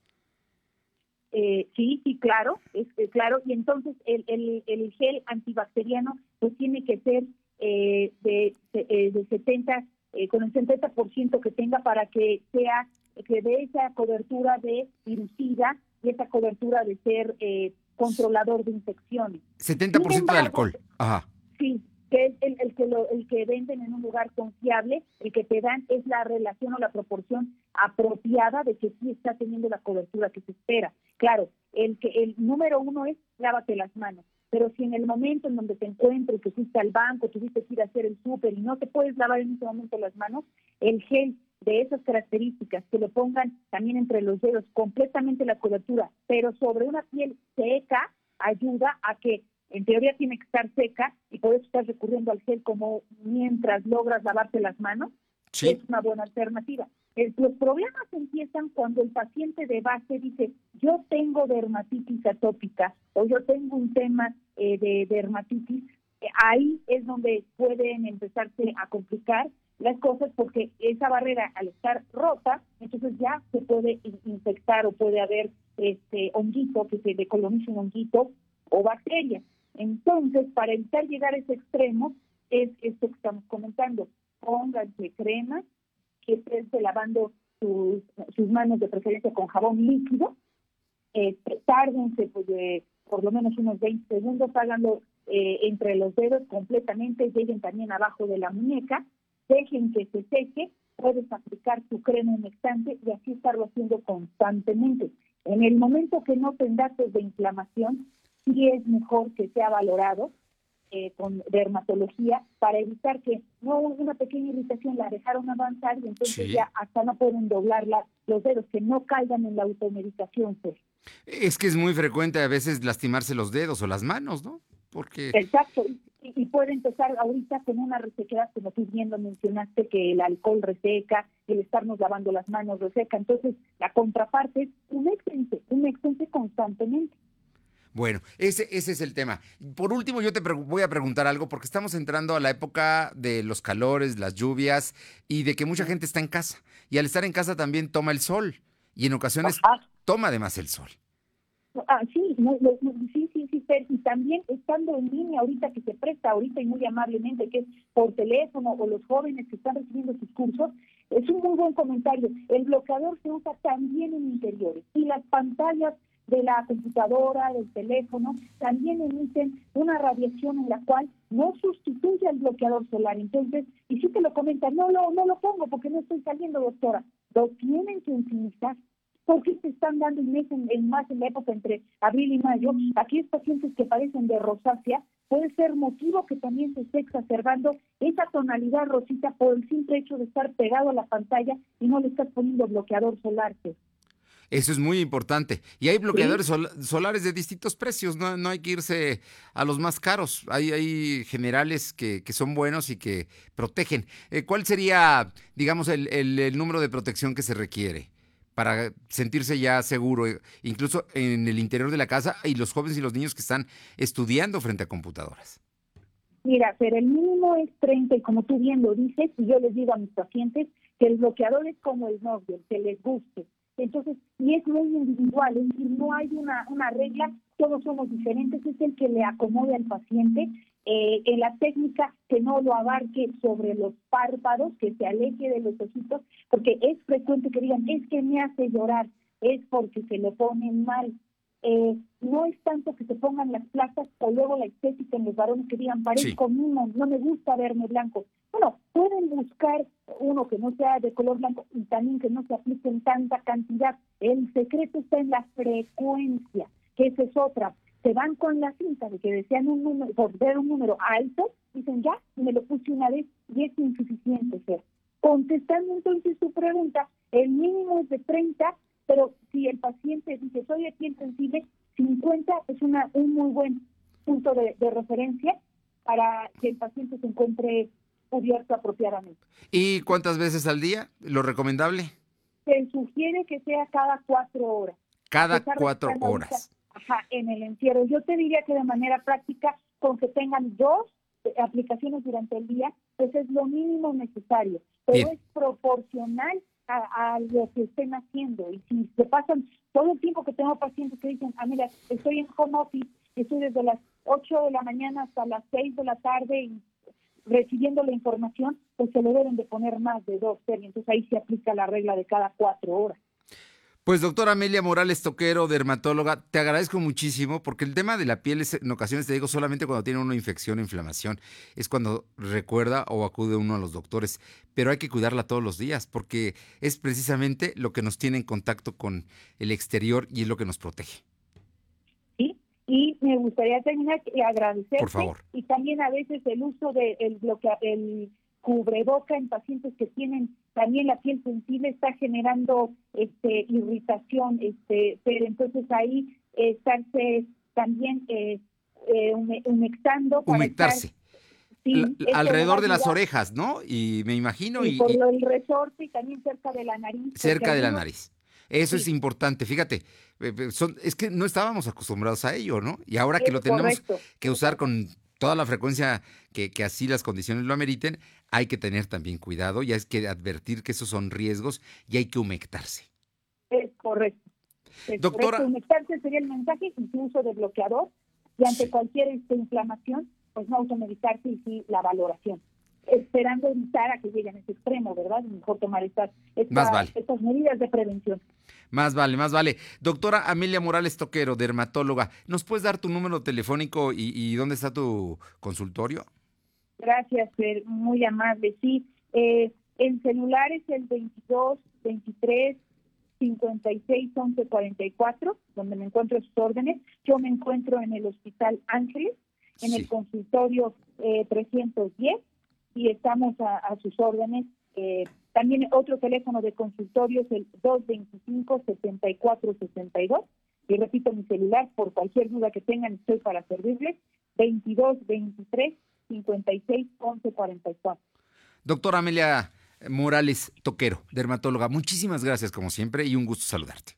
R: Eh, sí, sí, claro, es, claro. Y entonces el, el, el, gel antibacteriano pues tiene que ser eh, de, de, de 70 eh, con el 70% que tenga para que sea que dé esa cobertura de virucida y esa cobertura de ser eh, controlador de infecciones.
A: 70% de alcohol. Ajá.
R: Sí, que es el, el que lo, el que venden en un lugar confiable, el que te dan es la relación o la proporción apropiada de que sí está teniendo la cobertura que se espera. Claro, el que el número uno es lávate las manos. Pero si en el momento en donde te encuentres, que fuiste al banco, tuviste que ir a hacer el súper y no te puedes lavar en ese momento las manos, el gel de esas características, que lo pongan también entre los dedos, completamente la cobertura, pero sobre una piel seca, ayuda a que en teoría tiene que estar seca y por eso estás recurriendo al gel como mientras logras lavarte las manos, es una buena alternativa. los problemas empiezan cuando el paciente de base dice, yo tengo dermatitis atópica o yo tengo un tema eh, de dermatitis, eh, ahí es donde pueden empezarse a complicar las cosas porque esa barrera al estar rota, entonces ya se puede infectar o puede haber este honguito que se decolonice un honguito o bacteria. Entonces, para evitar llegar a ese extremo, es esto que estamos comentando. Pónganse crema, que estén lavando sus, sus manos de preferencia con jabón líquido, eh, tárdense pues, de por lo menos unos 20 segundos, háganlo eh, entre los dedos completamente, lleguen también abajo de la muñeca, dejen que se seque, puedes aplicar tu crema humectante y así estarlo haciendo constantemente. En el momento que no tengas de inflamación, sí es mejor que sea valorado eh, con dermatología para evitar que no una pequeña irritación la dejaron avanzar y entonces ya hasta no pueden doblar los dedos, que no caigan en la automedicación. Pues.
A: Es que es muy frecuente a veces lastimarse los dedos o las manos, ¿no? Porque...
R: Exacto, y, puede empezar ahorita con una resequedad, como tú bien lo mencionaste, que el alcohol reseca, el estarnos lavando las manos reseca. Entonces, la contraparte es un extense, un extense constantemente.
A: Bueno, ese, ese es el tema. Por último, yo te voy a preguntar algo porque estamos entrando a la época de los calores, las lluvias y de que mucha gente está en casa. Y al estar en casa también toma el sol y en ocasiones toma además el sol.
R: Ah, sí, sí, sí, sí, y también estando en línea ahorita que se presta ahorita y muy amablemente, que es por teléfono o los jóvenes que están recibiendo sus cursos, es un muy buen comentario. El bloqueador se usa también en interiores y las pantallas de la computadora, del teléfono, también emiten una radiación en la cual no sustituye al bloqueador solar. Entonces, y si te lo comentan, no lo, no lo pongo porque no estoy saliendo, doctora. Lo tienen que utilizar porque se están dando en, en, más en la época entre abril y mayo, aquellos pacientes que padecen de rosácea, puede ser motivo que también se esté exacerbando esa tonalidad rosita por el simple hecho de estar pegado a la pantalla y no le estás poniendo bloqueador solar.
A: Eso es muy importante. Y hay bloqueadores solares de distintos precios, no, no, hay que irse a los más caros. Hay, hay generales que, que son buenos y que protegen. Eh, ¿Cuál sería, digamos, el, el, número de protección que se requiere? para sentirse ya seguro, eh, incluso en el interior de la casa y los jóvenes y los niños que están estudiando frente a computadoras?
R: Mira, pero el mínimo es 30 y como tú bien lo dices, y yo les digo a mis pacientes que el bloqueador es como el novio, que les guste. Es muy individual, es decir, no hay una, una regla, todos somos diferentes, es el que le acomode al paciente eh, en la técnica que no lo abarque sobre los párpados, que se aleje de los ojitos, porque es frecuente que digan, es que me hace llorar, es porque se lo ponen mal. Eh, no es tanto que se pongan las plazas o luego la estética en los varones que digan, parezco sí. no me gusta verme blanco. Bueno, pueden buscar uno que no sea de color blanco y también que no se aplique en tanta cantidad. El secreto está en la frecuencia, que esa es otra se van con la cinta de que desean un número, por ver un número alto, dicen ya, me lo puse una vez y es insuficiente ser. Contestando entonces su pregunta, el mínimo es de 30, pero si el paciente dice soy de piel sensible, 50 es una, un muy buen punto de, de referencia para que el paciente se encuentre cubierto apropiadamente.
A: ¿Y cuántas veces al día? ¿Lo recomendable?
R: Se sugiere que sea cada cuatro horas.
A: Cada cuatro horas.
R: Ajá, en el encierro. Yo te diría que de manera práctica, con que tengan dos eh, aplicaciones durante el día, pues es lo mínimo necesario. Pero es proporcional a, a, lo que estén haciendo. Y si se pasan todo el tiempo que tengo pacientes que dicen, ah, mira, estoy en home office, estoy desde las 8 de la mañana hasta las 6 de la tarde recibiendo la información, pues se le deben de poner más de dos series. Entonces ahí se aplica la regla de cada cuatro horas.
A: Pues doctora Amelia Morales Toquero, dermatóloga, te agradezco muchísimo porque el tema de la piel es, en ocasiones te digo solamente cuando tiene una infección o inflamación, es cuando recuerda o acude uno a los doctores, pero hay que cuidarla todos los días porque es precisamente lo que nos tiene en contacto con el exterior y es lo que nos protege.
R: Sí, y me gustaría terminar y agradecerte.
A: Por favor.
R: Y también a veces el uso del de bloquea, el cubreboca en pacientes que tienen también la piel sensible está generando este irritación, este, pero entonces ahí eh, estarse también eh, eh, humectando.
A: Humectarse. Sí, alrededor de las orejas, ¿no? Y me imagino. y,
R: por el resorte y también cerca de la nariz.
A: Cerca de la nariz. Eso es importante. Fíjate, son, es que no estábamos acostumbrados a ello, ¿no? Y ahora que lo tenemos que usar con toda la frecuencia que, que, así las condiciones lo ameriten, hay que tener también cuidado y hay que advertir que esos son riesgos y hay que humectarse.
R: Es correcto.
A: Doctora.
R: Humectarse sería el mensaje incluso de bloqueador y ante cualquier este, inflamación, pues no automedicarse y sí la valoración. Esperando evitar a que lleguen a ese extremo, ¿verdad? Mejor tomar estas, estas, estas medidas de prevención.
A: Más vale, más vale. Doctora Amelia Morales Toquero, dermatóloga, ¿nos puedes dar tu número telefónico y, dónde está tu consultorio?
R: Gracias, ser muy amable. Sí, eh, el celular es el 22 23 56 11 44, donde me encuentro sus órdenes. Yo me encuentro en el Hospital Ángeles, en el consultorio eh, 310, y estamos a, sus órdenes. Eh, también otro teléfono de consultorio es el 225-7462. Y repito, mi celular, por cualquier duda que tengan, estoy para servirles. 2223 56 11 44.
A: Doctora Amelia Morales Toquero, dermatóloga, muchísimas gracias como siempre y un gusto saludarte.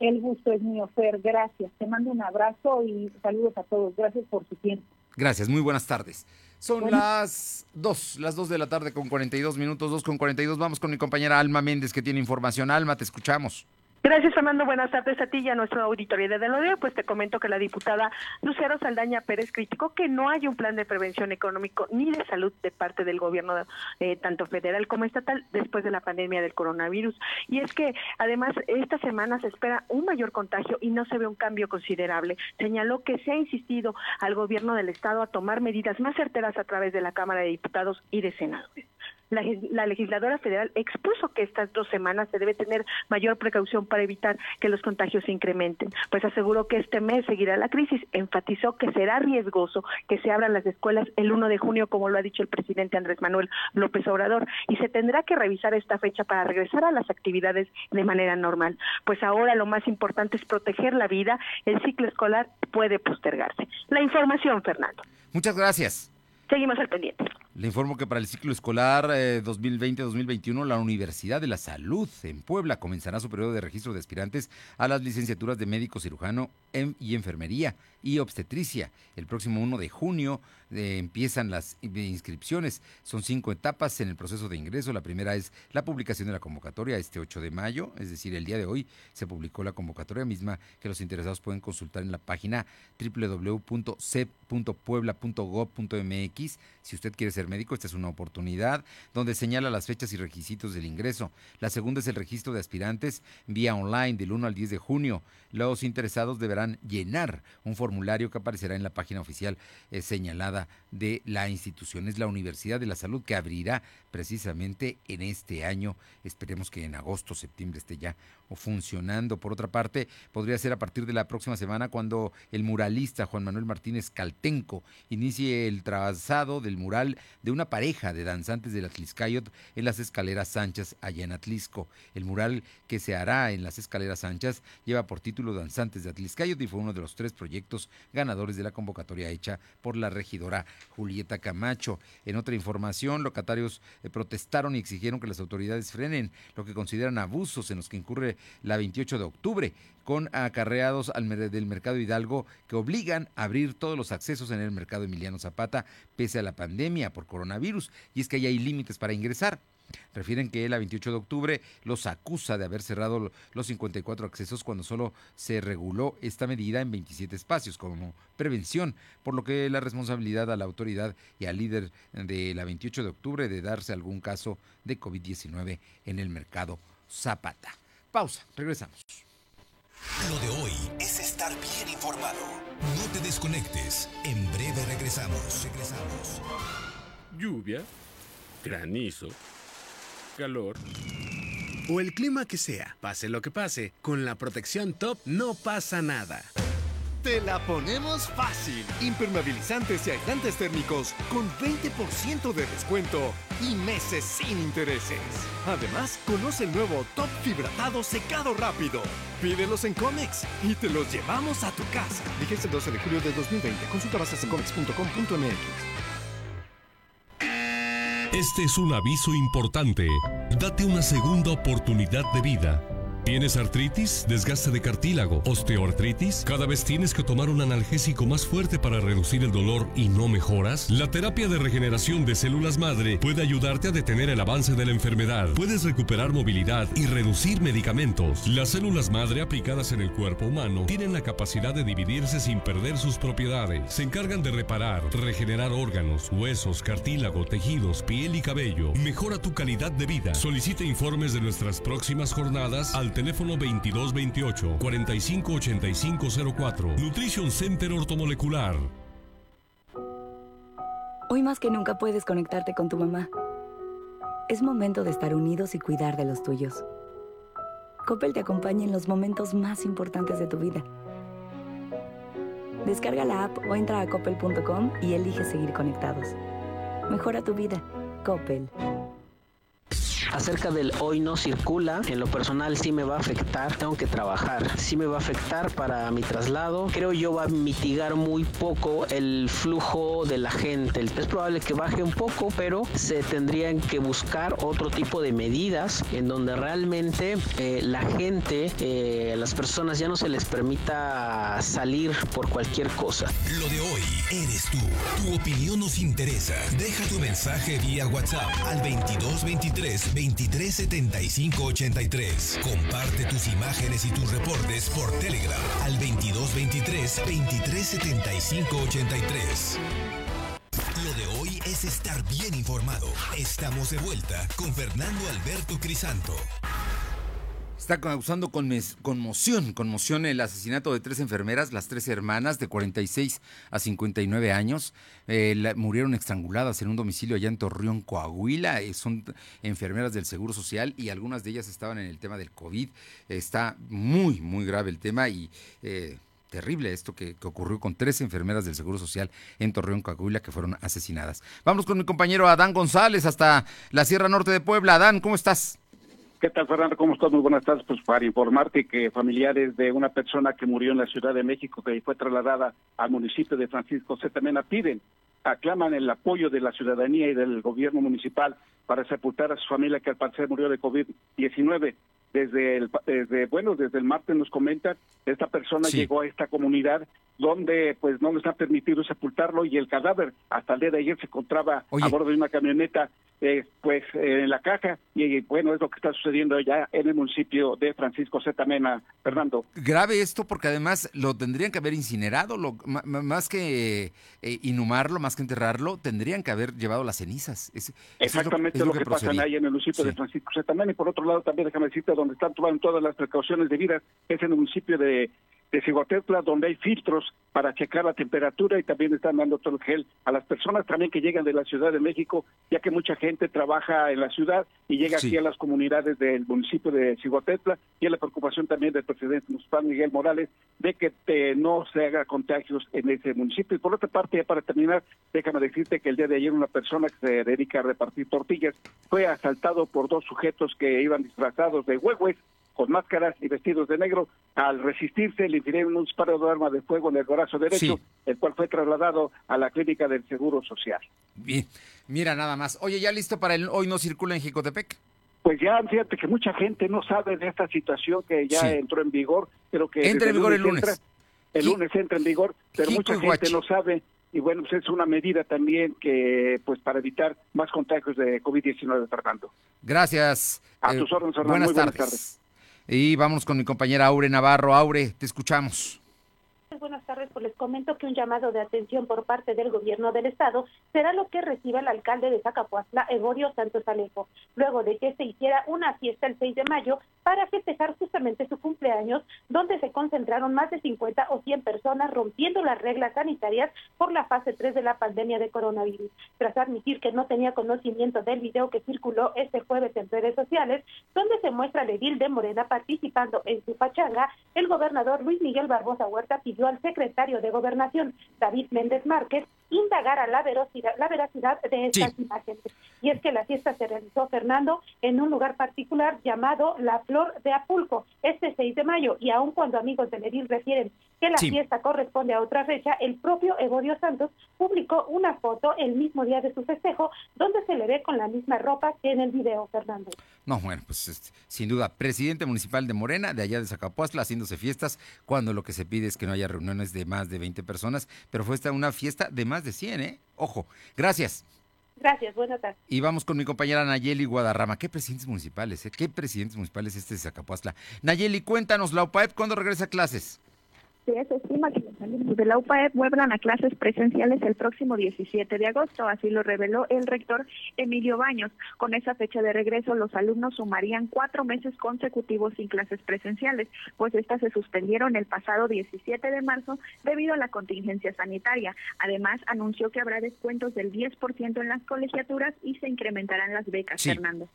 R: El gusto es mío, Fer, gracias. Te mando un abrazo y saludos a todos. Gracias por su tiempo.
A: Gracias, muy buenas tardes. Son las 2, las 2 de la tarde con 42 minutos, 2 con 42. Vamos con mi compañera Alma Méndez que tiene información. Alma, te escuchamos.
S: Gracias, Fernando. Buenas tardes a ti y a nuestra auditoría de Delodeo. Pues te comento que la diputada Lucero Saldaña Pérez criticó que no hay un plan de prevención económico ni de salud de parte del gobierno, eh, tanto federal como estatal, después de la pandemia del coronavirus. Y es que, además, esta semana se espera un mayor contagio y no se ve un cambio considerable. Señaló que se ha insistido al gobierno del Estado a tomar medidas más certeras a través de la Cámara de Diputados y de Senadores la, legisladora federal expuso que estas dos semanas se debe tener mayor precaución para evitar que los contagios se incrementen, pues aseguró que este mes seguirá la crisis, enfatizó que será riesgoso que se abran las escuelas el 1 de junio, como lo ha dicho el presidente Andrés Manuel López Obrador, y se tendrá que revisar esta fecha para regresar a las actividades de manera normal, pues ahora lo más importante es proteger la vida, el ciclo escolar puede postergarse. La información, Fernando.
A: Muchas gracias.
S: Seguimos al pendiente.
A: Le informo que para el ciclo escolar 2020-2021 eh, la Universidad de la Salud en Puebla comenzará su periodo de registro de aspirantes a las licenciaturas de médico cirujano y enfermería y obstetricia. El próximo 1 de junio eh, empiezan las inscripciones. Son cinco etapas en el proceso de ingreso. La primera es la publicación de la convocatoria este 8 de mayo, es decir, el día de hoy se publicó la convocatoria misma que los interesados pueden consultar en la página www.cep.puebla.gov.mx. Si usted quiere ser médico, esta es una oportunidad donde señala las fechas y requisitos del ingreso. La segunda es el registro de aspirantes vía online del 1 al 10 de junio. Los interesados deberán llenar un formulario que aparecerá en la página oficial eh, señalada de la institución. Es la Universidad de la Salud que abrirá precisamente en este año. Esperemos que en agosto, septiembre esté ya o funcionando. Por otra parte, podría ser a partir de la próxima semana cuando el muralista Juan Manuel Martínez Caltenco inicie el trazado del mural de una pareja de danzantes del Atliscayot en las escaleras anchas allá en Atlisco. El mural que se hará en las escaleras anchas lleva por título Danzantes de Atliscayot y fue uno de los tres proyectos ganadores de la convocatoria hecha por la regidora Julieta Camacho. En otra información, locatarios eh, protestaron y exigieron que las autoridades frenen lo que consideran abusos en los que incurre la 28 de octubre con acarreados al, del mercado Hidalgo que obligan a abrir todos los accesos en el mercado Emiliano Zapata pese a la pandemia por coronavirus. Y es que ahí hay límites para ingresar. Refieren que la 28 de octubre los acusa de haber cerrado los 54 accesos cuando solo se reguló esta medida en 27 espacios como prevención, por lo que la responsabilidad a la autoridad y al líder de la 28 de octubre de darse algún caso de COVID-19 en el mercado Zapata. Pausa, regresamos.
B: Lo de hoy es estar bien informado. No te desconectes. En breve regresamos. Regresamos.
C: Lluvia, granizo, calor o el clima que sea. Pase lo que pase, con la protección top no pasa nada.
G: Te la ponemos fácil. Impermeabilizantes y aislantes térmicos con 20% de descuento y meses sin intereses. Además, conoce el nuevo Top Fibratado Secado Rápido. Pídelos en Comex y te los llevamos a tu casa. Fíjense el 12 de julio de 2020. Consulta bases en comex.com.mx.
I: Este es un aviso importante. Date una segunda oportunidad de vida. ¿Tienes artritis, desgaste de cartílago, osteoartritis? ¿Cada vez tienes que tomar un analgésico más fuerte para reducir el dolor y no mejoras? La terapia de regeneración de células madre puede ayudarte a detener el avance de la enfermedad. Puedes recuperar movilidad y reducir medicamentos. Las células madre aplicadas en el cuerpo humano tienen la capacidad de dividirse sin perder sus propiedades. Se encargan de reparar, regenerar órganos, huesos, cartílago, tejidos, piel y cabello. Mejora tu calidad de vida. Solicita informes de nuestras próximas jornadas al teléfono 2228 458504. Nutrition Center Ortomolecular.
H: Hoy más que nunca puedes conectarte con tu mamá. Es momento de estar unidos y cuidar de los tuyos. Coppel te acompaña en los momentos más importantes de tu vida. Descarga la app o entra a coppel.com y elige seguir conectados. Mejora tu vida. Coppel
T: acerca del hoy no circula, en lo personal sí me va a afectar, tengo que trabajar, sí me va a afectar para mi traslado, creo yo va a mitigar muy poco el flujo de la gente, es probable que baje un poco, pero se tendrían que buscar otro tipo de medidas en donde realmente eh, la gente, eh, las personas ya no se les permita salir por cualquier cosa.
B: Lo de hoy eres tú, tu opinión nos interesa, deja tu mensaje vía WhatsApp al 2223 237583. Comparte tus imágenes y tus reportes por Telegram al 2223 237583. Lo de hoy es estar bien informado. Estamos de vuelta con Fernando Alberto Crisanto.
A: Está causando conmoción, conmoción el asesinato de tres enfermeras, las tres hermanas de 46 a 59 años, eh, murieron estranguladas en un domicilio allá en Torreón, Coahuila. Eh, son enfermeras del Seguro Social y algunas de ellas estaban en el tema del COVID. Está muy, muy grave el tema y... Eh, terrible esto que, ocurrió con tres enfermeras del Seguro Social en Torreón, Coahuila, que fueron asesinadas. Vamos con mi compañero Adán González hasta la Sierra Norte de Puebla. Adán, ¿cómo estás?
U: ¿Qué tal, Fernando? ¿Cómo estás? Muy buenas tardes. Pues para informarte que familiares de una persona que murió en la Ciudad de México, que fue trasladada al municipio de Francisco Zetamena, piden, aclaman el apoyo de la ciudadanía y del gobierno municipal para sepultar a su familia que al parecer murió de COVID-19 desde el desde bueno desde el martes nos comentan esta persona llegó a esta comunidad donde pues no les ha permitido sepultarlo y el cadáver hasta el día de ayer se encontraba a bordo de una camioneta eh, pues en la caja. Y bueno es lo que está sucediendo allá en el municipio de Francisco Zetamena Fernando.
A: Grave esto porque además lo tendrían que haber incinerado lo, más que eh, inhumarlo más que enterrarlo tendrían que haber llevado las cenizas.
U: Exactamente lo, que, pasa ahí en el municipio de Francisco Zetamena y por otro lado también déjame decirte donde están tomando todas las precauciones debidas es en el municipio de de Ciguatetla, donde hay filtros para checar la temperatura y también están dando todo el gel a las personas también que llegan de la Ciudad de México, ya que mucha gente trabaja en la ciudad y llega aquí a las comunidades del municipio de Ciguatetla y la preocupación también del presidente municipal Miguel Morales de que eh, no se haga contagios en ese municipio. Y por otra parte, ya para terminar, déjame decirte que el día de ayer una persona que se dedica a repartir tortillas fue asaltado por dos sujetos que iban disfrazados de huehues con máscaras y vestidos de negro. Al resistirse, le infirieron un disparo de arma de fuego en el brazo derecho, el cual fue trasladado a la clínica del Seguro Social.
A: Bien, mira nada más. Oye, ¿ya listo para el Hoy no circula en Jicotepec?
U: Pues ya, fíjate que mucha gente no sabe de esta situación que ya entró en vigor, pero que...
A: Entra en vigor el lunes.
U: el lunes entra en vigor, pero mucha gente no sabe y bueno, pues es una medida también que, pues para evitar más contagios de COVID-19, Fernando.
A: Gracias.
U: A tus eh, órdenes,
A: Buenas, buenas tardes. Y vamos con mi compañera Aure Navarro. Aure, te escuchamos
V: buenas tardes. Pues les comento que un llamado de atención por parte del gobierno del estado será lo que reciba el alcalde de Zacapuazla, Evorio Santos Alejo, luego de que se hiciera una fiesta el 6 de mayo para festejar justamente su cumpleaños, donde se concentraron más de 50 o 100 personas rompiendo las reglas sanitarias por la fase 3 de la pandemia de coronavirus. Tras admitir que no tenía conocimiento del video que circuló este jueves en redes sociales, donde se muestra a Edil de Morena participando en su pachanga, el gobernador Luis Miguel Barbosa Huerta pidió al secretario de Gobernación, David Méndez Márquez, indagar a la veracidad, la veracidad de estas imágenes. Y es que la fiesta se realizó, Fernando, en un lugar particular llamado La Flor de Apulco, este 6 de mayo, y aun cuando amigos de Medellín refieren que la fiesta corresponde a otra fecha, el propio Evodio Santos publicó una foto el mismo día de su festejo, donde se le ve con la misma ropa que en el video, Fernando.
A: No, bueno, pues este, sin duda, presidente municipal de Morena, de allá de Zacapuazla, haciéndose fiestas, cuando lo que se pide es que no haya reuniones de más de 20 personas, pero fue esta una fiesta de más de 100, ¿eh? Ojo, gracias.
V: Gracias, buenas tardes.
A: Y vamos con mi compañera Nayeli Guadarrama. ¿Qué presidentes municipales, eh? ¿Qué presidentes municipales este de Zacapuazla? Nayeli, cuéntanos, ¿la UPAEP cuándo regresa a clases?
F: Se estima que los alumnos de la UPAEP vuelvan a clases presenciales el próximo 17 de agosto, así lo reveló el rector Emilio Baños. Con esa fecha de regreso, los alumnos sumarían cuatro meses consecutivos sin clases presenciales, pues estas se suspendieron el pasado 17 de marzo debido a la contingencia sanitaria. Además, anunció que habrá descuentos del 10% en las colegiaturas y se incrementarán las becas, Fernando.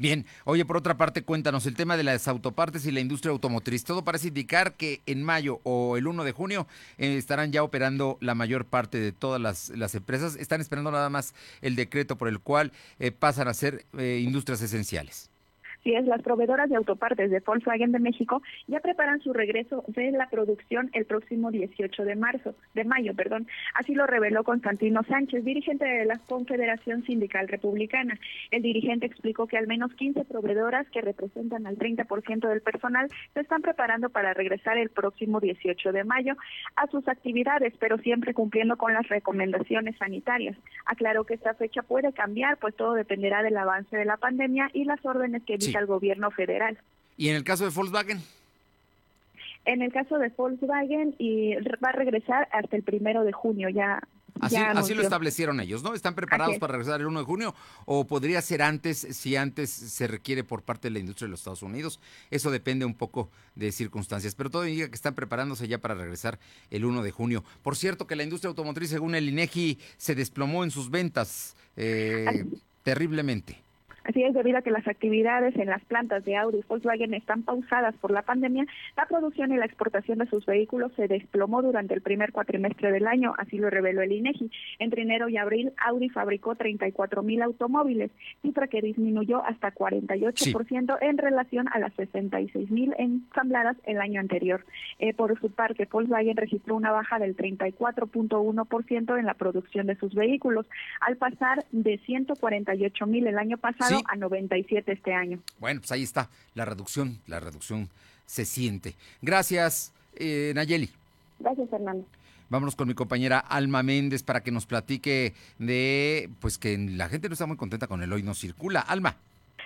A: Bien, oye, por otra parte, cuéntanos el tema de las autopartes y la industria automotriz. Todo parece indicar que en mayo o el 1 de junio eh, estarán ya operando la mayor parte de todas las, empresas. Están esperando nada más el decreto por el cual eh, pasan a ser eh, industrias esenciales.
F: Sí, es, las proveedoras de autopartes de Volkswagen de México ya preparan su regreso de la producción el próximo 18 de marzo, de mayo, perdón. Así lo reveló Constantino Sánchez, dirigente de la Confederación Sindical Republicana. El dirigente explicó que al menos 15 proveedoras que representan al 30% del personal se están preparando para regresar el próximo 18 de mayo a sus actividades, pero siempre cumpliendo con las recomendaciones sanitarias. Aclaró que esta fecha puede cambiar, pues todo dependerá del avance de la pandemia y las órdenes que al gobierno federal.
A: ¿Y en el caso de Volkswagen?
F: En el caso de Volkswagen y va a regresar hasta el primero de junio, ya.
A: Así, así lo establecieron ellos, ¿no? ¿Están preparados para regresar el 1 de junio? ¿O podría ser antes, si antes se requiere por parte de la industria de los Estados Unidos? Eso depende un poco de circunstancias, pero todo indica que están preparándose ya para regresar el 1 de junio. Por cierto, que la industria automotriz, según el INEGI, se desplomó en sus ventas eh, terriblemente.
F: Así es, debido a que las actividades en las plantas de Audi y Volkswagen están pausadas por la pandemia, la producción y la exportación de sus vehículos se desplomó durante el primer cuatrimestre del año, así lo reveló el INEGI. Entre enero y abril, Audi fabricó 34 mil automóviles, cifra que disminuyó hasta 48% en relación a las 66 mil ensambladas el año anterior. Eh, por su parte, Volkswagen registró una baja del 34.1% en la producción de sus vehículos, al pasar de 148 mil el año pasado a 97 este año.
A: Bueno, pues ahí está la reducción, la reducción se siente. Gracias, eh, Nayeli.
F: Gracias, Fernando.
A: Vámonos con mi compañera Alma Méndez para que nos platique de, pues que la gente no está muy contenta con el hoy no circula. Alma.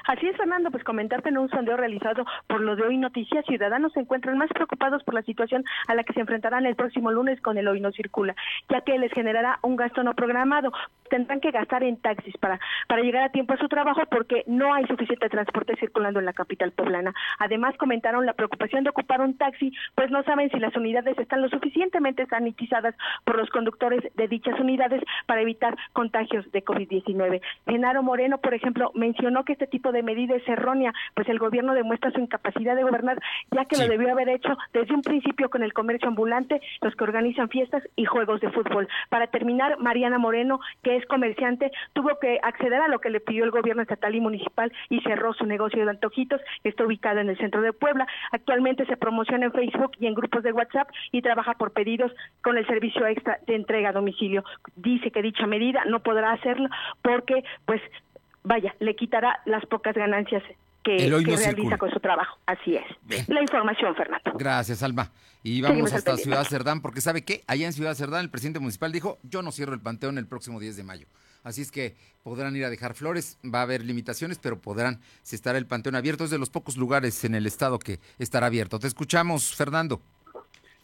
S: Así es, Fernando, pues comentarte en un sondeo realizado por lo de Hoy Noticias, ciudadanos se encuentran más preocupados por la situación a la que se enfrentarán el próximo lunes con el Hoy No Circula, ya que les generará un gasto no programado. Tendrán que gastar en taxis para, para llegar a tiempo a su trabajo porque no hay suficiente transporte circulando en la capital poblana. Además, comentaron la preocupación de ocupar un taxi, pues no saben si las unidades están lo suficientemente sanitizadas por los conductores de dichas unidades para evitar contagios de COVID-19. Genaro Moreno, por ejemplo, mencionó que este tipo de medida es errónea, pues el gobierno demuestra su incapacidad de gobernar, ya que lo debió haber hecho desde un principio con el comercio ambulante, los que organizan fiestas y juegos de fútbol. Para terminar, Mariana Moreno, que es comerciante, tuvo que acceder a lo que le pidió el gobierno estatal y municipal y cerró su negocio de antojitos, que está ubicado en el centro de Puebla. Actualmente se promociona en Facebook y en grupos de WhatsApp y trabaja por pedidos con el servicio extra de entrega a domicilio. Dice que dicha medida no podrá hacerlo porque, pues, vaya, le quitará las pocas ganancias que, realiza con su trabajo. Así es. La información, Fernando.
A: Gracias, Alma. Y vamos hasta Ciudad Cerdán, porque ¿sabe qué? Allá en Ciudad Cerdán el presidente municipal dijo, yo no cierro el Panteón el próximo 10 de mayo. Así es que podrán ir a dejar flores, va a haber limitaciones, pero podrán, si estará el Panteón abierto, es de los pocos lugares en el estado que estará abierto. Te escuchamos, Fernando.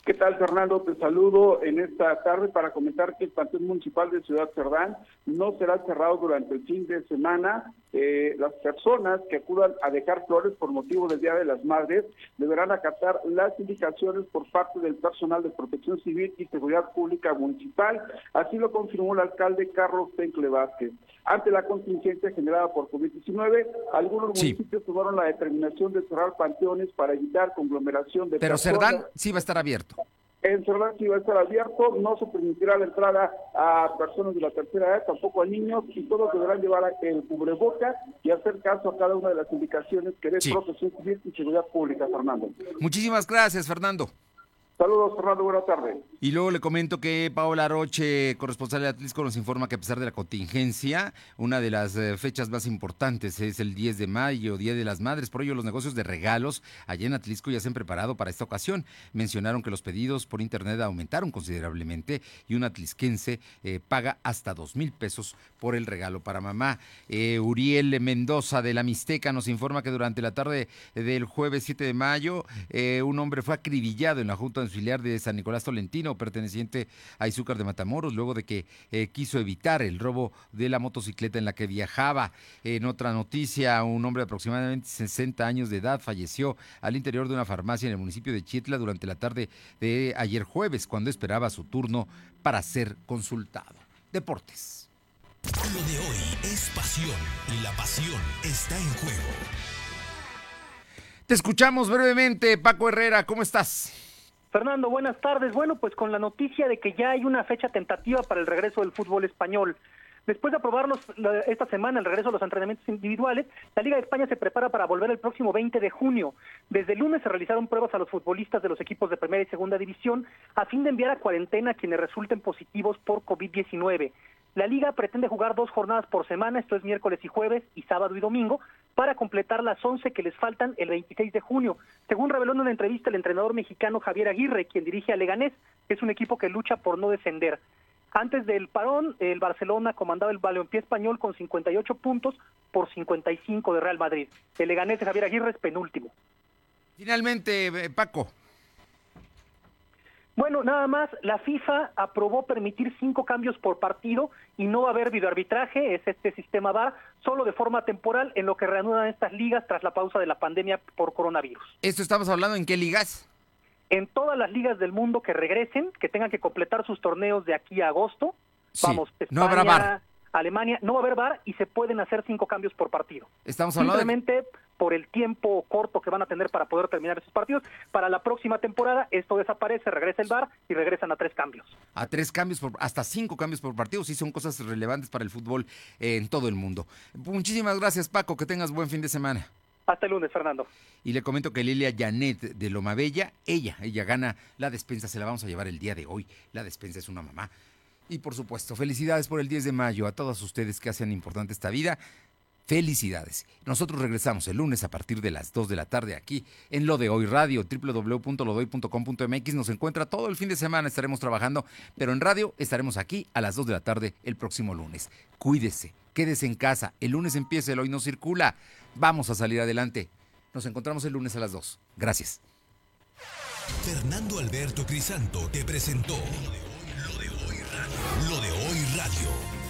U: ¿Qué tal, Fernando? Te saludo en esta tarde para comentar que el Panteón Municipal de Ciudad Cerdán no será cerrado durante el fin de semana. Eh, las personas que acudan a dejar flores por motivo del Día de las Madres deberán acatar las indicaciones por parte del personal de Protección Civil y Seguridad Pública Municipal. Así lo confirmó el alcalde Carlos Tencle Vázquez. Ante la contingencia generada por COVID-19, algunos municipios tomaron la determinación de cerrar panteones para evitar conglomeración de
A: Pero Cerdán sí va a estar abierto.
U: En Cerdán sí va a estar abierto, no se permitirá la entrada a personas de la tercera edad, tampoco a niños, y todos deberán llevar el cubreboca y hacer caso a cada una de las indicaciones que dé Protección Civil y Seguridad Pública, Fernando.
A: Muchísimas gracias, Fernando.
U: Saludos, Fernando, buenas tardes.
A: Y luego le comento que Paola Roche, corresponsal de Atlisco, nos informa que a pesar de la contingencia, una de las eh, fechas más importantes es el 10 de mayo, Día de las Madres. Por ello, los negocios de regalos allá en Atlisco ya se han preparado para esta ocasión. Mencionaron que los pedidos por internet aumentaron considerablemente y un atlisquense eh, paga hasta dos mil pesos por el regalo para mamá. Eh, Uriel Mendoza de la Mixteca nos informa que durante la tarde del jueves 7 de mayo, un hombre fue acribillado en la Junta de auxiliar de San Nicolás Tolentino, perteneciente a Izúcar de Matamoros, luego de que eh, quiso evitar el robo de la motocicleta en la que viajaba. En otra noticia, un hombre de aproximadamente 60 años de edad falleció al interior de una farmacia en el municipio de Chietla durante la tarde de ayer jueves, cuando esperaba su turno para ser consultado. Deportes.
B: Lo de hoy es pasión y la pasión está en juego.
A: Te escuchamos brevemente, Paco Herrera, ¿cómo estás?
W: Fernando, buenas tardes. Bueno, pues con la noticia de que ya hay una fecha tentativa para el regreso del fútbol español. Después de aprobarnos esta semana el regreso a los entrenamientos individuales, la Liga de España se prepara para volver el próximo 20 de junio. Desde el lunes se realizaron pruebas a los futbolistas de los equipos de primera y segunda división a fin de enviar a cuarentena a quienes resulten positivos por COVID-19. La liga pretende jugar dos jornadas por semana, esto es miércoles y jueves y sábado y domingo, para completar las 11 que les faltan el 26 de junio. Según reveló en una entrevista el entrenador mexicano Javier Aguirre, quien dirige a Leganés, que es un equipo que lucha por no descender. Antes del parón, el Barcelona comandaba el balompié español con 58 puntos por 55 de Real Madrid. El Leganés de Javier Aguirre es penúltimo.
A: Finalmente, eh, Paco,
W: bueno, nada más, la FIFA aprobó permitir cinco cambios por partido y no va a haber videoarbitraje, es este sistema VAR, solo de forma temporal en lo que reanudan estas ligas tras la pausa de la pandemia por coronavirus.
A: ¿Esto estamos hablando en qué ligas?
W: En todas las ligas del mundo que regresen, que tengan que completar sus torneos de aquí a agosto. Vamos,
A: no habrá VAR.
W: Alemania, no va a haber VAR y se pueden hacer cinco cambios por partido.
A: Estamos hablando
W: Simplemente por el tiempo corto que van a tener para poder terminar esos partidos. Para la próxima temporada esto desaparece, regresa el VAR y regresan a tres cambios.
A: A tres cambios, por, hasta cinco cambios por partido, sí son cosas relevantes para el fútbol en todo el mundo. Muchísimas gracias Paco, que tengas buen fin de semana.
W: Hasta el lunes, Fernando.
A: Y le comento que Lilia Janet de Loma Bella, ella, ella gana la despensa, se la vamos a llevar el día de hoy. La despensa es una mamá. Y por supuesto, felicidades por el 10 de mayo a todos ustedes que hacen importante esta vida. Felicidades. Nosotros regresamos el lunes a partir de las 2 de la tarde aquí en Lo de Hoy Radio, www.lodoy.com.mx. Nos encuentra todo el fin de semana, estaremos trabajando, pero en radio estaremos aquí a las 2 de la tarde el próximo lunes. Cuídese, quédese en casa. El lunes empieza, el hoy no circula. Vamos a salir adelante. Nos encontramos el lunes a las 2. Gracias.
B: Fernando Alberto Crisanto te presentó Lo de hoy radio. Lo de hoy radio.